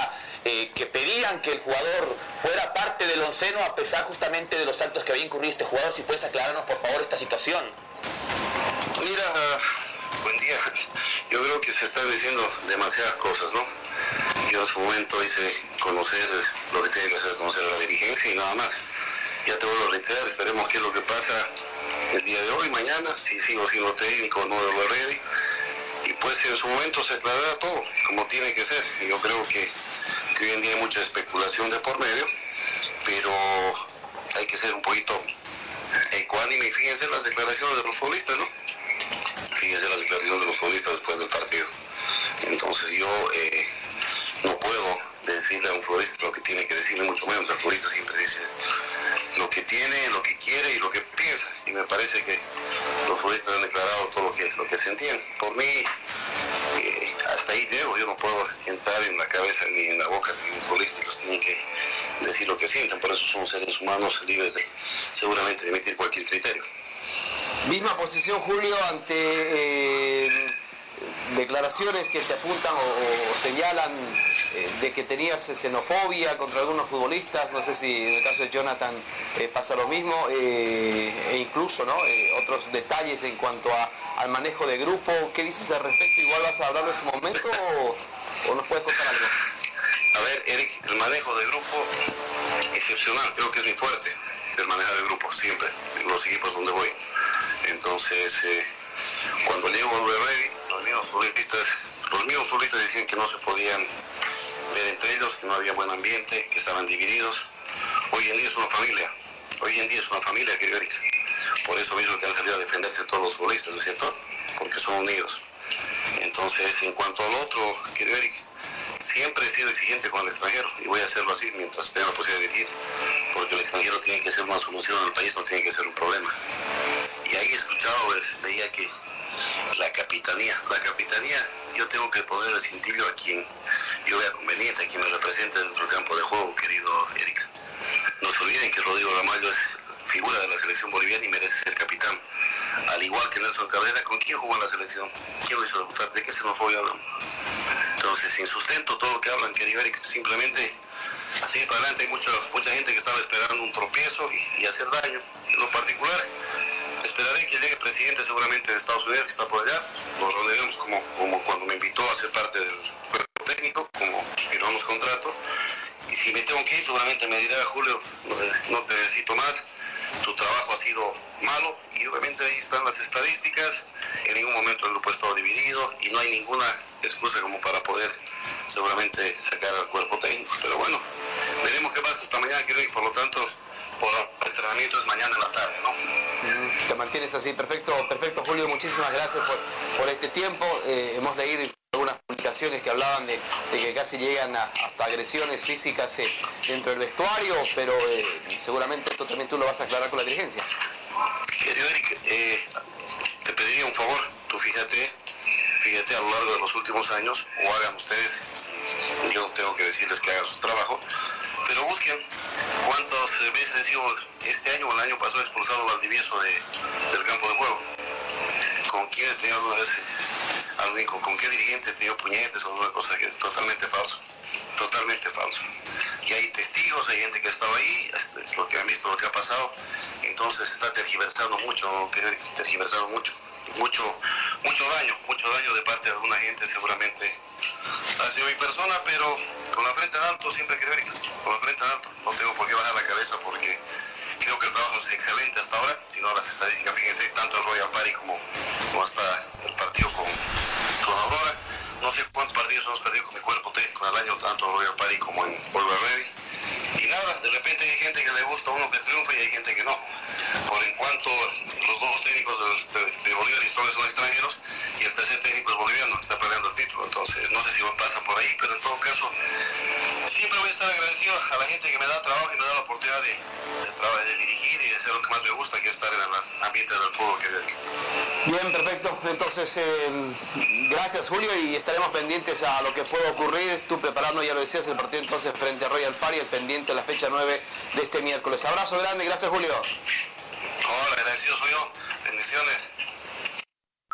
Speaker 9: que pedían que el jugador fuera parte del onceno a pesar justamente de los actos que había incurrido este jugador. Si puedes aclararnos por favor esta situación.
Speaker 5: Mira, buen día. Yo creo que se están diciendo demasiadas cosas, ¿no? Yo en su momento hice conocer lo que tiene que hacer conocer la dirigencia y nada más. Ya te vuelvo a reiterar, esperemos qué es lo que pasa el día de hoy, mañana, si sigo siendo técnico no de la Ready. Y pues en su momento se aclarará todo, como tiene que ser. Yo creo que, que hoy en día hay mucha especulación de por medio, pero hay que ser un poquito ecuánime y fíjense las declaraciones de los futbolistas, ¿no? Fíjense las declaraciones de los futbolistas después del partido. Entonces yo eh, no puedo decirle a un futbolista lo que tiene que decirle, mucho menos. El futbolista siempre dice lo que tiene, lo que quiere y lo que piensa. Y me parece que los futbolistas han declarado todo lo que, lo que sentían. Por mí, eh, hasta ahí llego. Yo no puedo entrar en la cabeza ni en la boca de un futbolista. Ellos tienen que decir lo que sienten. Por eso son seres humanos libres de seguramente de emitir cualquier criterio.
Speaker 6: Misma posición, Julio, ante eh, declaraciones que te apuntan o, señalan eh, de que tenías xenofobia contra algunos futbolistas. No sé si en el caso de Jonathan eh, pasa lo mismo, e incluso ¿no? Otros detalles en cuanto a- al manejo de grupo. ¿Qué dices al respecto? ¿Igual vas a hablarlo en su momento o, nos puedes contar algo?
Speaker 5: A ver, Eric, el manejo de grupo excepcional, creo que es muy fuerte el manejar el grupo, siempre, en los equipos donde voy. Entonces, eh, cuando llego al Ready, los mismos futbolistas, los mismos futbolistas decían que no se podían ver entre ellos, que no había buen ambiente, que estaban divididos. Hoy en día es una familia, hoy en día es una familia, querido. Por eso mismo que han salido a defenderse todos los futbolistas, ¿no es cierto? Porque son unidos. Entonces, en cuanto al otro, querido siempre he sido exigente con el extranjero y voy a hacerlo así mientras tenga la posibilidad de dirigir, porque el extranjero tiene que ser una solución el país, no tiene que ser un problema. Y ahí he escuchado, pues, veía que la capitanía, la capitanía, yo tengo que poner el cintillo a quien yo vea conveniente, a quien me represente dentro del campo de juego, querido Erika. se olviden que Rodrigo Ramallo es figura de la selección boliviana y merece ser capitán. Al igual que Nelson Cabrera, ¿con quién jugó la selección? ¿Quién lo hizo debutar? ¿De qué xenofobia hablan? Entonces, sin sustento, todo lo que hablan, que simplemente así para adelante hay mucha, mucha gente que estaba esperando un tropiezo y, hacer daño. En lo particular, esperaré que llegue el presidente seguramente de Estados Unidos, que está por allá. Nos reuniremos como, como cuando me invitó a ser parte del cuerpo técnico, como firmamos contrato. Y si me tengo que ir, seguramente me dirá, Julio, no te necesito más, tu trabajo ha sido malo y obviamente ahí están las estadísticas, en ningún momento el grupo ha estado dividido y no hay ninguna excusa como para poder seguramente sacar al cuerpo técnico. Pero bueno, veremos qué pasa esta mañana, creo, y por lo tanto, por entrenamiento es mañana en la tarde, ¿no?
Speaker 6: Te mantienes así, perfecto, perfecto Julio, muchísimas gracias por, este tiempo. Eh, hemos ir algunas publicaciones que hablaban de, que casi llegan hasta agresiones físicas eh, dentro del vestuario, pero eh, seguramente esto también tú lo vas a aclarar con la dirigencia.
Speaker 5: Querido Eric, te pediría un favor, tú fíjate fíjate a lo largo de los últimos años, o hagan ustedes, yo tengo que decirles que hagan su trabajo, pero busquen cuántas veces han sido este año o el año pasado expulsado Valdivieso de, del campo de juego. ¿Con quién tenido alguna vez, alguien, con, qué dirigente tenido puñetes o alguna cosa que es totalmente falso? Totalmente falso. Y hay testigos, hay gente que ha estado ahí, este, lo que han visto, lo que ha pasado, entonces está tergiversando mucho, querer tergiversando mucho mucho, mucho daño, mucho daño de parte de alguna gente seguramente hacia mi persona, pero con la frente en alto siempre quiero ir, con la frente en alto, no tengo por qué bajar la cabeza porque creo que el trabajo es excelente hasta ahora, si no las estadísticas, fíjense, tanto Royal Party como, como hasta el partido con, con Aurora, no sé cuántos partidos hemos perdido con mi cuerpo técnico en el año, tanto el Royal Party como en Volver Ready, y nada, de repente hay gente que le gusta a uno que triunfa y hay gente que no por en cuanto los dos técnicos de, de, Bolivia y son extranjeros y el tercer técnico es boliviano que está peleando el título. Entonces, no sé si pasa por ahí, pero en todo caso, siempre voy a estar agradecido a la gente que me da trabajo y me da la oportunidad de, de, dirigir hacer lo que más me gusta, que es estar en el ambiente del fútbol que
Speaker 6: Bien, perfecto. Entonces, eh, gracias Julio y estaremos pendientes a lo que pueda ocurrir. Tú preparando, ya lo decías, el partido entonces frente a Royal Party, el pendiente a la fecha 9 de este miércoles. Abrazo grande, gracias Julio.
Speaker 5: Hola, agradecido soy yo. Bendiciones.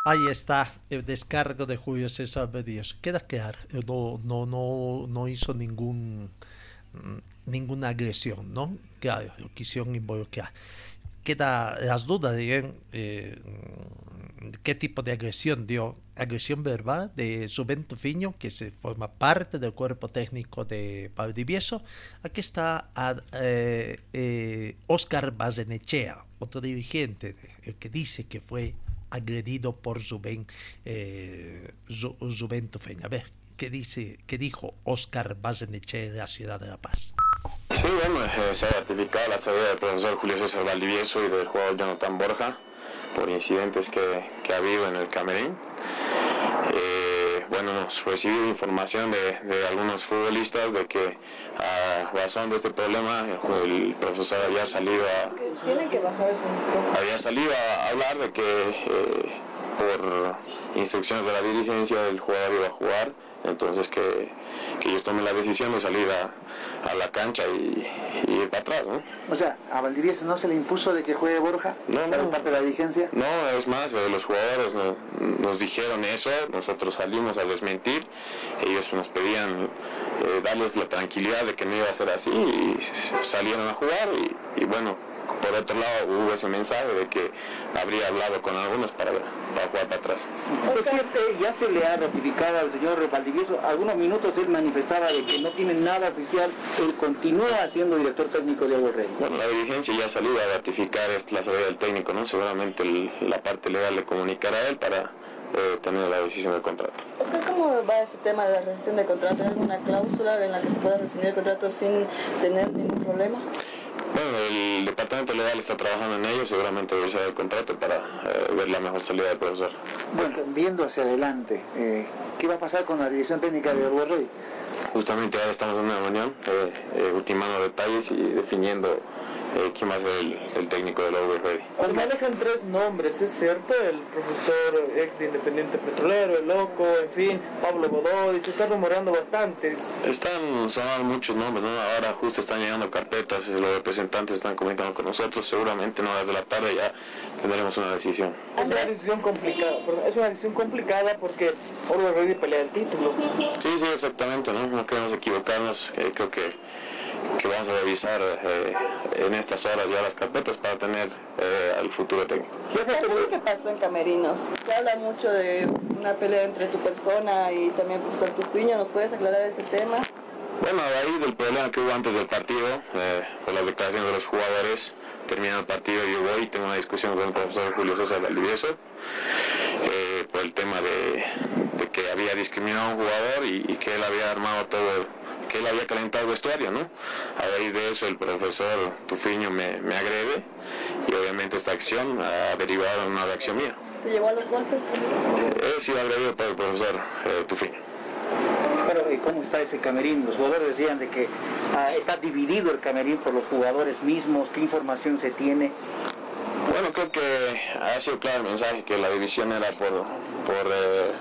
Speaker 1: Ahí está el descargo de Julio César Bedíos. Queda claro, no, no, no, no hizo ningún ninguna agresión, ¿no? Claro, lo quisieron involucrar. Queda las dudas, de eh, qué tipo de agresión dio. Agresión verbal de Subento Fiño, que se forma parte del cuerpo técnico de Valdivieso. Aquí está eh, eh, Oscar Bazenechea, otro dirigente, el que dice que fue agredido por Zubén, eh, A ver, ¿qué, dice, qué dijo Oscar Bazeneche de la ciudad de La Paz?
Speaker 10: Sí, bueno, eh, se ha ratificado la salida del profesor Julio César Valdivieso y del jugador Jonathan Borja por incidentes que, que ha habido en el Camerín. Eh, bueno, hemos recibido información de, de, algunos futbolistas de que a razón de este problema el, profesor había salido a, había salido a hablar de que eh, por instrucciones de la dirigencia el jugador iba a jugar entonces que, que ellos tomen la decisión de salir a, la cancha y, ir para atrás, ¿no?
Speaker 11: O sea, ¿a Valdivieso no se le impuso de que juegue Borja?
Speaker 10: No,
Speaker 11: no. parte de la dirigencia?
Speaker 10: No, es más, eh, los jugadores nos dijeron eso, nosotros salimos a desmentir, ellos nos pedían eh, darles la tranquilidad de que no iba a ser así y salieron a jugar y bueno, por otro lado hubo ese mensaje de que habría hablado con algunos para, para jugar para atrás.
Speaker 11: Es ya se le ha ratificado al señor Valdivieso, algunos minutos él manifestaba de que no tiene nada oficial, él continúa siendo director técnico de Agua
Speaker 10: Bueno, la dirigencia ya ha salido a ratificar la salida del técnico, ¿no? Seguramente la parte legal le comunicará a él para eh, tener la decisión del contrato.
Speaker 12: ¿Cómo va este tema de la rescisión de contrato? ¿Hay alguna cláusula en la que se pueda rescindir el contrato sin tener ningún problema?
Speaker 10: Bueno, el departamento legal está trabajando en ello, seguramente revisar el contrato para eh, ver la mejor salida del profesor.
Speaker 11: Bueno, viendo hacia adelante, eh, ¿qué va a pasar con la dirección técnica de
Speaker 10: Justamente ahora estamos en una reunión, eh, ultimando detalles y definiendo eh, quién va a ser el, técnico de la Ready.
Speaker 13: Se manejan tres nombres, es cierto, el profesor ex de Independiente Petrolero, el Loco, en fin, Pablo Godoy, se está rumoreando bastante.
Speaker 10: Están sonando muchos nombres, ¿no? Ahora justo están llegando carpetas, los representantes están comunicando con nosotros, seguramente en horas de la tarde ya tendremos una decisión.
Speaker 13: Es una decisión complicada, es una decisión complicada porque Orwell Ready pelea el título.
Speaker 10: Sí, sí, exactamente, ¿no? No queremos equivocarnos, eh, creo que que vamos a revisar eh, en estas horas ya las carpetas para tener eh, al futuro técnico.
Speaker 12: ¿Qué pasó en Camerinos? Se habla mucho de una pelea entre tu persona y también el profesor Tufiño. ¿Nos puedes aclarar ese tema?
Speaker 10: Bueno, a raíz del problema que hubo antes del partido, eh, por las declaraciones de los jugadores, terminando el partido yo voy y tengo una discusión con el profesor Julio César Valdivieso eh, por el tema de, que había discriminado a un jugador y, y que él había armado todo que él había calentado el vestuario, ¿no? A raíz de eso el profesor Tufiño me, me agrede y obviamente esta acción ha derivado en una reacción mía.
Speaker 12: ¿Se llevó a los golpes?
Speaker 10: He sido agredido por el profesor eh, Tufiño.
Speaker 11: Pero, ¿y cómo está ese camerín? Los jugadores decían de que ah, está dividido el camerín por los jugadores mismos. ¿Qué información se tiene?
Speaker 10: Bueno, creo que ha sido claro el mensaje que la división era por, por eh,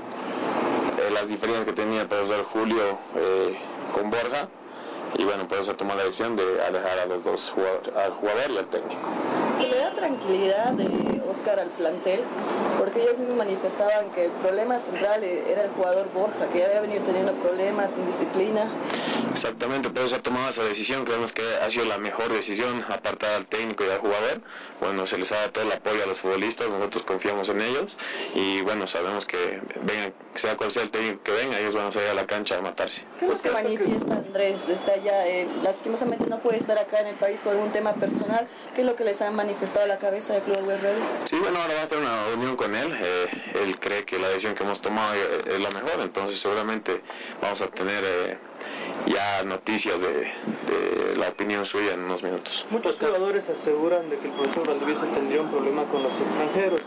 Speaker 10: eh, las diferencias que tenía el profesor Julio con Borja y bueno, por eso tomó la decisión de alejar a los dos jugadores, al jugador y al técnico.
Speaker 12: ¿Se le da tranquilidad de Oscar al plantel? Porque ellos mismos manifestaban que el problema central era el jugador Borja, que ya había venido teniendo problemas, indisciplina.
Speaker 10: Exactamente, por eso ha tomado esa decisión, creemos que ha sido la mejor decisión, apartar al técnico y al jugador. Bueno, se les ha dado todo el apoyo a los futbolistas, nosotros confiamos en ellos y bueno, sabemos que vengan, sea cual sea el técnico que venga, ellos van a salir a la cancha a matarse.
Speaker 12: ¿Qué es lo que manifiesta Andrés desde allá? Eh, lastimosamente no puede estar acá en el país por algún tema personal. ¿Qué es lo que les han manifestado a la cabeza del Club Guerrero?
Speaker 10: Sí, bueno, ahora vamos a tener una reunión con él. Eh, él cree que la decisión que hemos tomado es la mejor, entonces seguramente vamos a tener... Eh, ya noticias de, la opinión suya en unos minutos.
Speaker 13: Muchos jugadores aseguran de que el profesor Valdivieso tendría un problema con los extranjeros,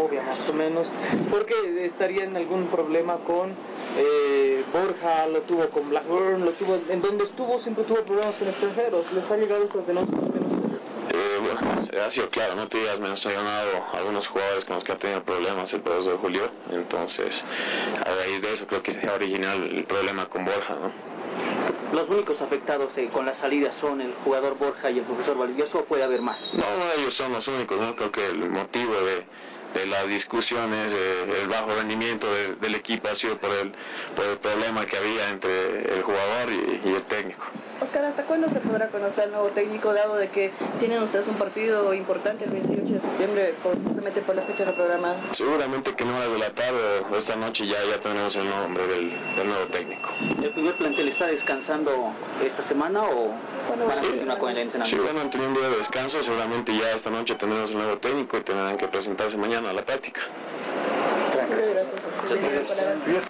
Speaker 13: obvia más o menos, porque estaría en algún problema con eh, Borja, lo tuvo con Blackburn, lo tuvo, en donde estuvo siempre tuvo problemas con extranjeros. ¿Les ha llegado esas denuncias?
Speaker 10: Eh, bueno, ha sido claro, no te has mencionado algunos jugadores con los que ha tenido problemas el profesor Julio, entonces a raíz de eso creo que sea original el problema con Borja, ¿no?
Speaker 11: los únicos afectados eh, con la salida son el jugador Borja y el profesor Valdivieso o puede haber más?
Speaker 10: No, ellos son los únicos, ¿no? Creo que el motivo de, las discusiones, eh, el bajo rendimiento del equipo ha sido por el, por el problema que había entre el jugador y el técnico.
Speaker 12: Oscar, ¿hasta cuándo se podrá conocer el nuevo técnico, dado de que tienen ustedes un partido importante el 28 de septiembre, justamente por la fecha programada?
Speaker 10: Seguramente que no horas de la tarde o esta noche ya, ya tendremos el nombre del, nuevo técnico.
Speaker 11: ¿El primer plantel está descansando esta semana o bueno, van a continuar con el entrenamiento?
Speaker 10: Sí, bueno, un día de descanso, seguramente ya esta noche tendremos el nuevo técnico y tendrán que presentarse mañana a la práctica.
Speaker 2: Gracias.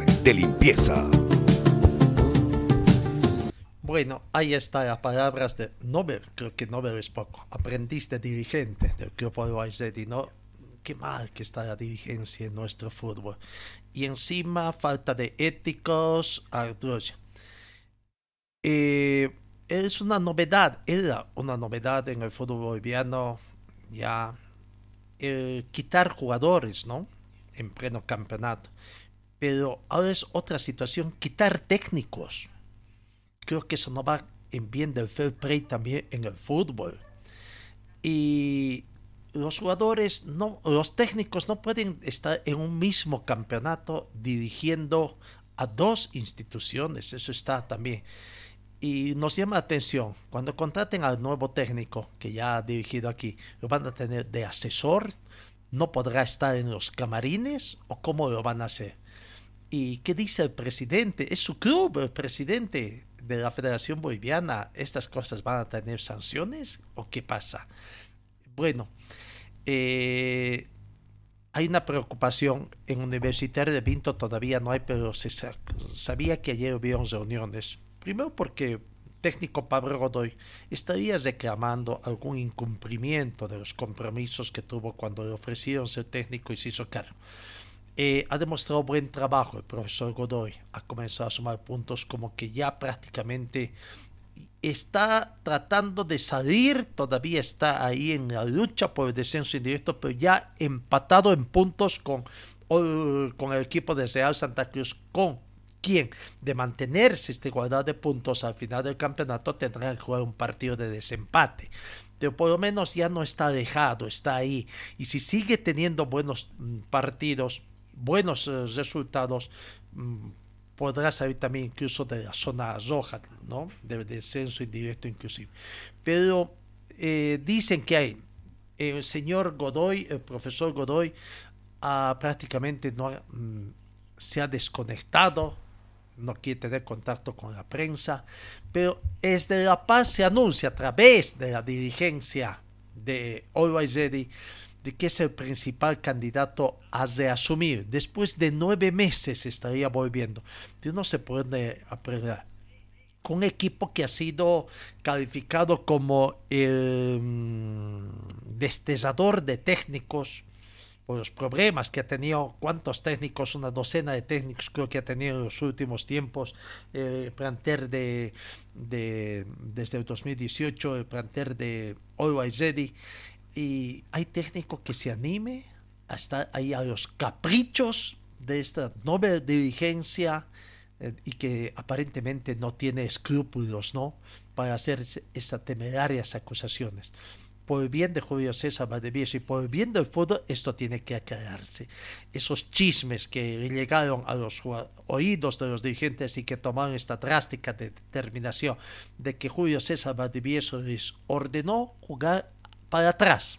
Speaker 2: De limpieza.
Speaker 1: Bueno, ahí está las palabras de Nobel. Creo que Nobel es poco. Aprendiste dirigente del grupo de ¿no? Qué mal que está la dirigencia en nuestro fútbol. Y encima, falta de éticos. Eh, es una novedad, era una novedad en el fútbol boliviano ya eh, quitar jugadores, ¿no? En pleno campeonato. Pero ahora es otra situación, quitar técnicos. Creo que eso no va en bien del fair play también en el fútbol. Y los jugadores, no, los técnicos no pueden estar en un mismo campeonato dirigiendo a dos instituciones. Eso está también. Y nos llama la atención, cuando contraten al nuevo técnico que ya ha dirigido aquí, lo van a tener de asesor, no podrá estar en los camarines o cómo lo van a hacer. ¿Y qué dice el presidente? Es su club, el presidente. de la Federación Boliviana, ¿estas cosas van a tener sanciones o qué pasa? Bueno, eh, hay una preocupación en Universitario de Vinto, todavía no hay, pero se sabía que ayer hubieron reuniones. Primero porque técnico Pablo Godoy estaría reclamando algún incumplimiento de los compromisos que tuvo cuando le ofrecieron ser técnico y se hizo cargo. Eh, ha demostrado buen trabajo el profesor Godoy, ha comenzado a sumar puntos como que ya prácticamente está tratando de salir, todavía está ahí en la lucha por el descenso indirecto, pero ya empatado en puntos con, con el equipo de Real Santa Cruz, con quien de mantenerse esta igualdad de puntos al final del campeonato tendrá que jugar un partido de desempate. Pero por lo menos ya no está dejado, está ahí. Y si sigue teniendo buenos mm, partidos, buenos eh, resultados, mm, podrá salir también incluso de la zona roja, ¿no? De descenso indirecto inclusive. Pero eh, dicen que hay, el señor Godoy, el profesor Godoy, prácticamente no mm, se ha desconectado, no quiere tener contacto con la prensa, pero desde La Paz se anuncia a través de la dirigencia de Always de que es el principal candidato a reasumir. Después de nueve meses estaría volviendo. Uno se puede aprender con un equipo que ha sido calificado como el mm, de técnicos por los problemas que ha tenido, cuántos técnicos, una docena de técnicos creo que ha tenido en los últimos tiempos, el eh, planter de, desde el 2018, el planter de Always Ready, y hay técnico que se anime hasta ahí a los caprichos de esta noble dirigencia eh, y que aparentemente no tiene escrúpulos, ¿no? Para hacer estas temerarias acusaciones. Por el bien de Julio César Valdivieso y por el bien del fútbol, esto tiene que aclararse. Esos chismes que llegaron a los oídos de los dirigentes y que tomaron esta drástica determinación de que Julio César Valdivieso les ordenó jugar para atrás.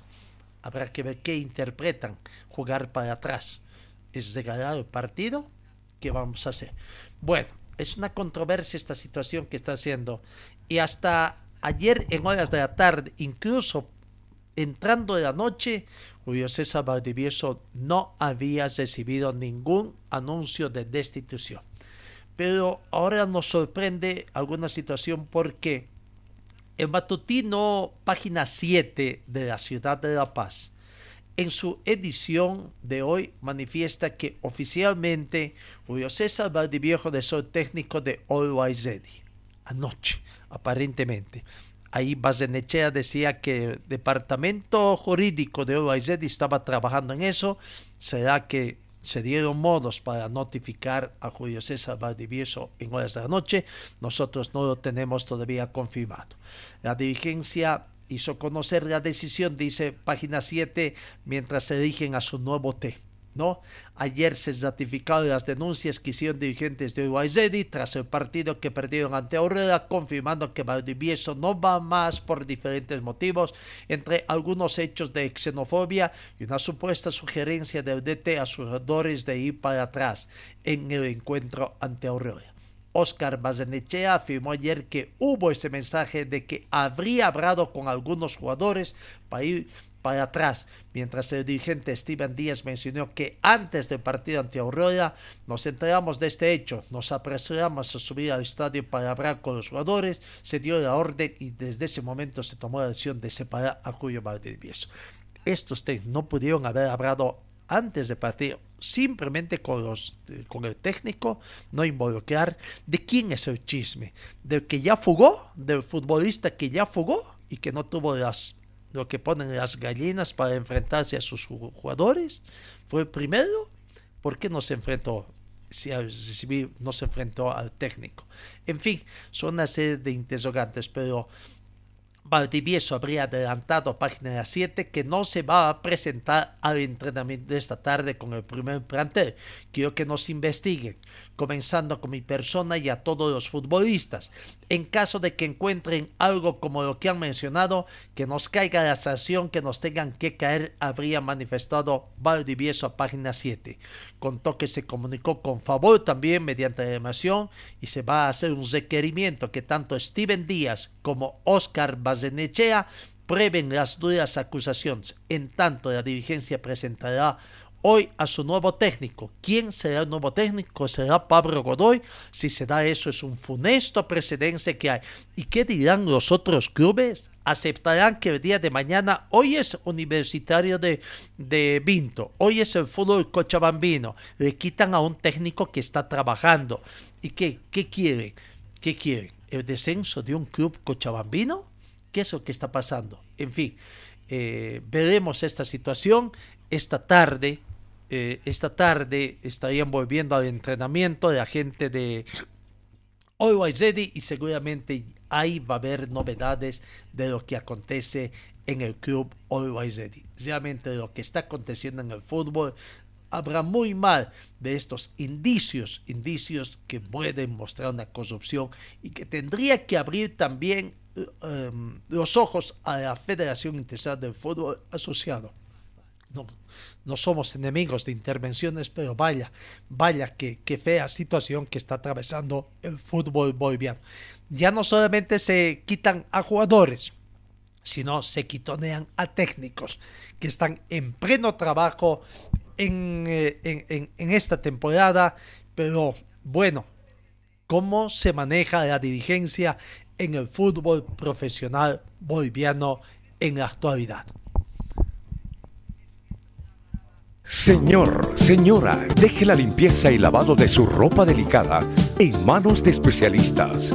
Speaker 1: Habrá que ver qué interpretan jugar para atrás. ¿Es regalar el partido? ¿Qué vamos a hacer? Bueno, es una controversia esta situación que está haciendo. Y hasta ayer en horas de la tarde, incluso entrando de la noche, Julio César Valdivieso no había recibido ningún anuncio de destitución. Pero ahora nos sorprende alguna situación porque el matutino, página 7 de la ciudad de La Paz, en su edición de hoy manifiesta que oficialmente Julio César Valdiviejo de ser técnico de Always anoche, aparentemente. Ahí Bazenechea decía que el departamento jurídico de Always estaba trabajando en eso. ¿Será que se dieron modos para notificar a Julio César Valdivieso en horas de la noche. Nosotros no lo tenemos todavía confirmado. La dirigencia hizo conocer la decisión, dice página 7, mientras se dirigen a su nuevo T. ¿no? Ayer se ratificaron las denuncias que hicieron dirigentes de UAZ tras el partido que perdieron ante Aurora, confirmando que Valdivieso no va más por diferentes motivos, entre algunos hechos de xenofobia y una supuesta sugerencia del DT a sus jugadores de ir para atrás en el encuentro ante Aurora. Oscar Bazenechea afirmó ayer que hubo ese mensaje de que habría hablado con algunos jugadores para ir para atrás, mientras el dirigente Steven Díaz mencionó que antes del partido ante Aurora nos enteramos de este hecho, nos apresuramos a subir al estadio para hablar con los jugadores, se dio la orden y desde ese momento se tomó la decisión de separar a Julio Valdivieso. Estos no pudieron haber hablado antes del partido, simplemente con, los, con el técnico, no involucrar de quién es el chisme, del que ya fugó, del futbolista que ya fugó y que no tuvo las lo que ponen las gallinas para enfrentarse a sus jugadores. Fue primero. ¿Por qué no se enfrentó? Si no se enfrentó al técnico. En fin, son una serie de interrogantes, pero Valdivieso habría adelantado página 7 que no se va a presentar al entrenamiento de esta tarde con el primer plantel. Quiero que nos investiguen, comenzando con mi persona y a todos los futbolistas. En caso de que encuentren algo como lo que han mencionado, que nos caiga la sanción que nos tengan que caer, habría manifestado Valdivieso a página 7. Contó que se comunicó con favor también mediante la emoción y se va a hacer un requerimiento que tanto Steven Díaz como Oscar Bazenechea prueben las duras acusaciones. En tanto, la dirigencia presentará hoy a su nuevo técnico. ¿Quién será el nuevo técnico? ¿Será Pablo Godoy? Si se da eso, es un funesto precedente que hay. ¿Y qué dirán los otros clubes? Aceptarán que el día de mañana, hoy es Universitario de, de Vinto, hoy es el fútbol cochabambino, le quitan a un técnico que está trabajando. ¿Y qué, qué quieren? ¿Qué quieren? ¿El descenso de un club cochabambino? ¿Qué es lo que está pasando? En fin, eh, veremos esta situación esta tarde. Eh, esta tarde estarían volviendo al entrenamiento de la gente de Ready y seguramente ahí va a haber novedades de lo que acontece en el club Ready. Realmente lo que está aconteciendo en el fútbol habrá muy mal de estos indicios, indicios que pueden mostrar una corrupción y que tendría que abrir también em, los ojos a la Federación Internacional del Fútbol Asociado. No, somos enemigos de intervenciones, pero vaya, vaya que, fea situación que está atravesando el fútbol boliviano. Ya no solamente se quitan a jugadores, sino se quitonean a técnicos que están en pleno trabajo en, eh, en esta temporada, pero bueno, ¿cómo se maneja la dirigencia en el fútbol profesional boliviano en la actualidad?
Speaker 2: Señor, señora, deje la limpieza y lavado de su ropa delicada en manos de especialistas.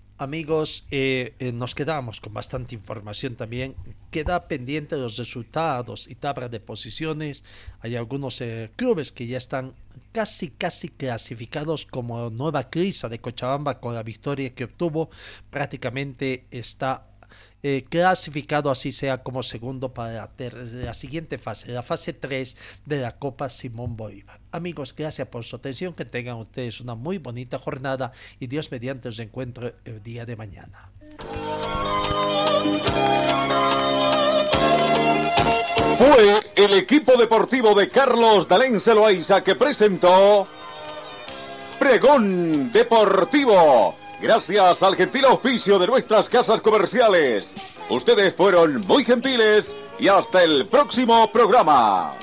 Speaker 1: Amigos, eh, eh, nos quedamos con bastante información también. Queda pendiente los resultados y tabla de posiciones. Hay algunos eh, clubes que ya están casi, casi clasificados como nueva crisis de Cochabamba con la victoria que obtuvo. Prácticamente está clasificado así sea como segundo para la, siguiente fase, la fase 3 de la Copa Simón Bolívar. Amigos, gracias por su atención, que tengan ustedes una muy bonita jornada y Dios mediante os encuentro el día de mañana.
Speaker 14: Fue el equipo deportivo de Carlos Dalén Celoaiza que presentó Pregón Deportivo gracias al gentil oficio de nuestras casas comerciales. Ustedes fueron muy gentiles y hasta el próximo programa.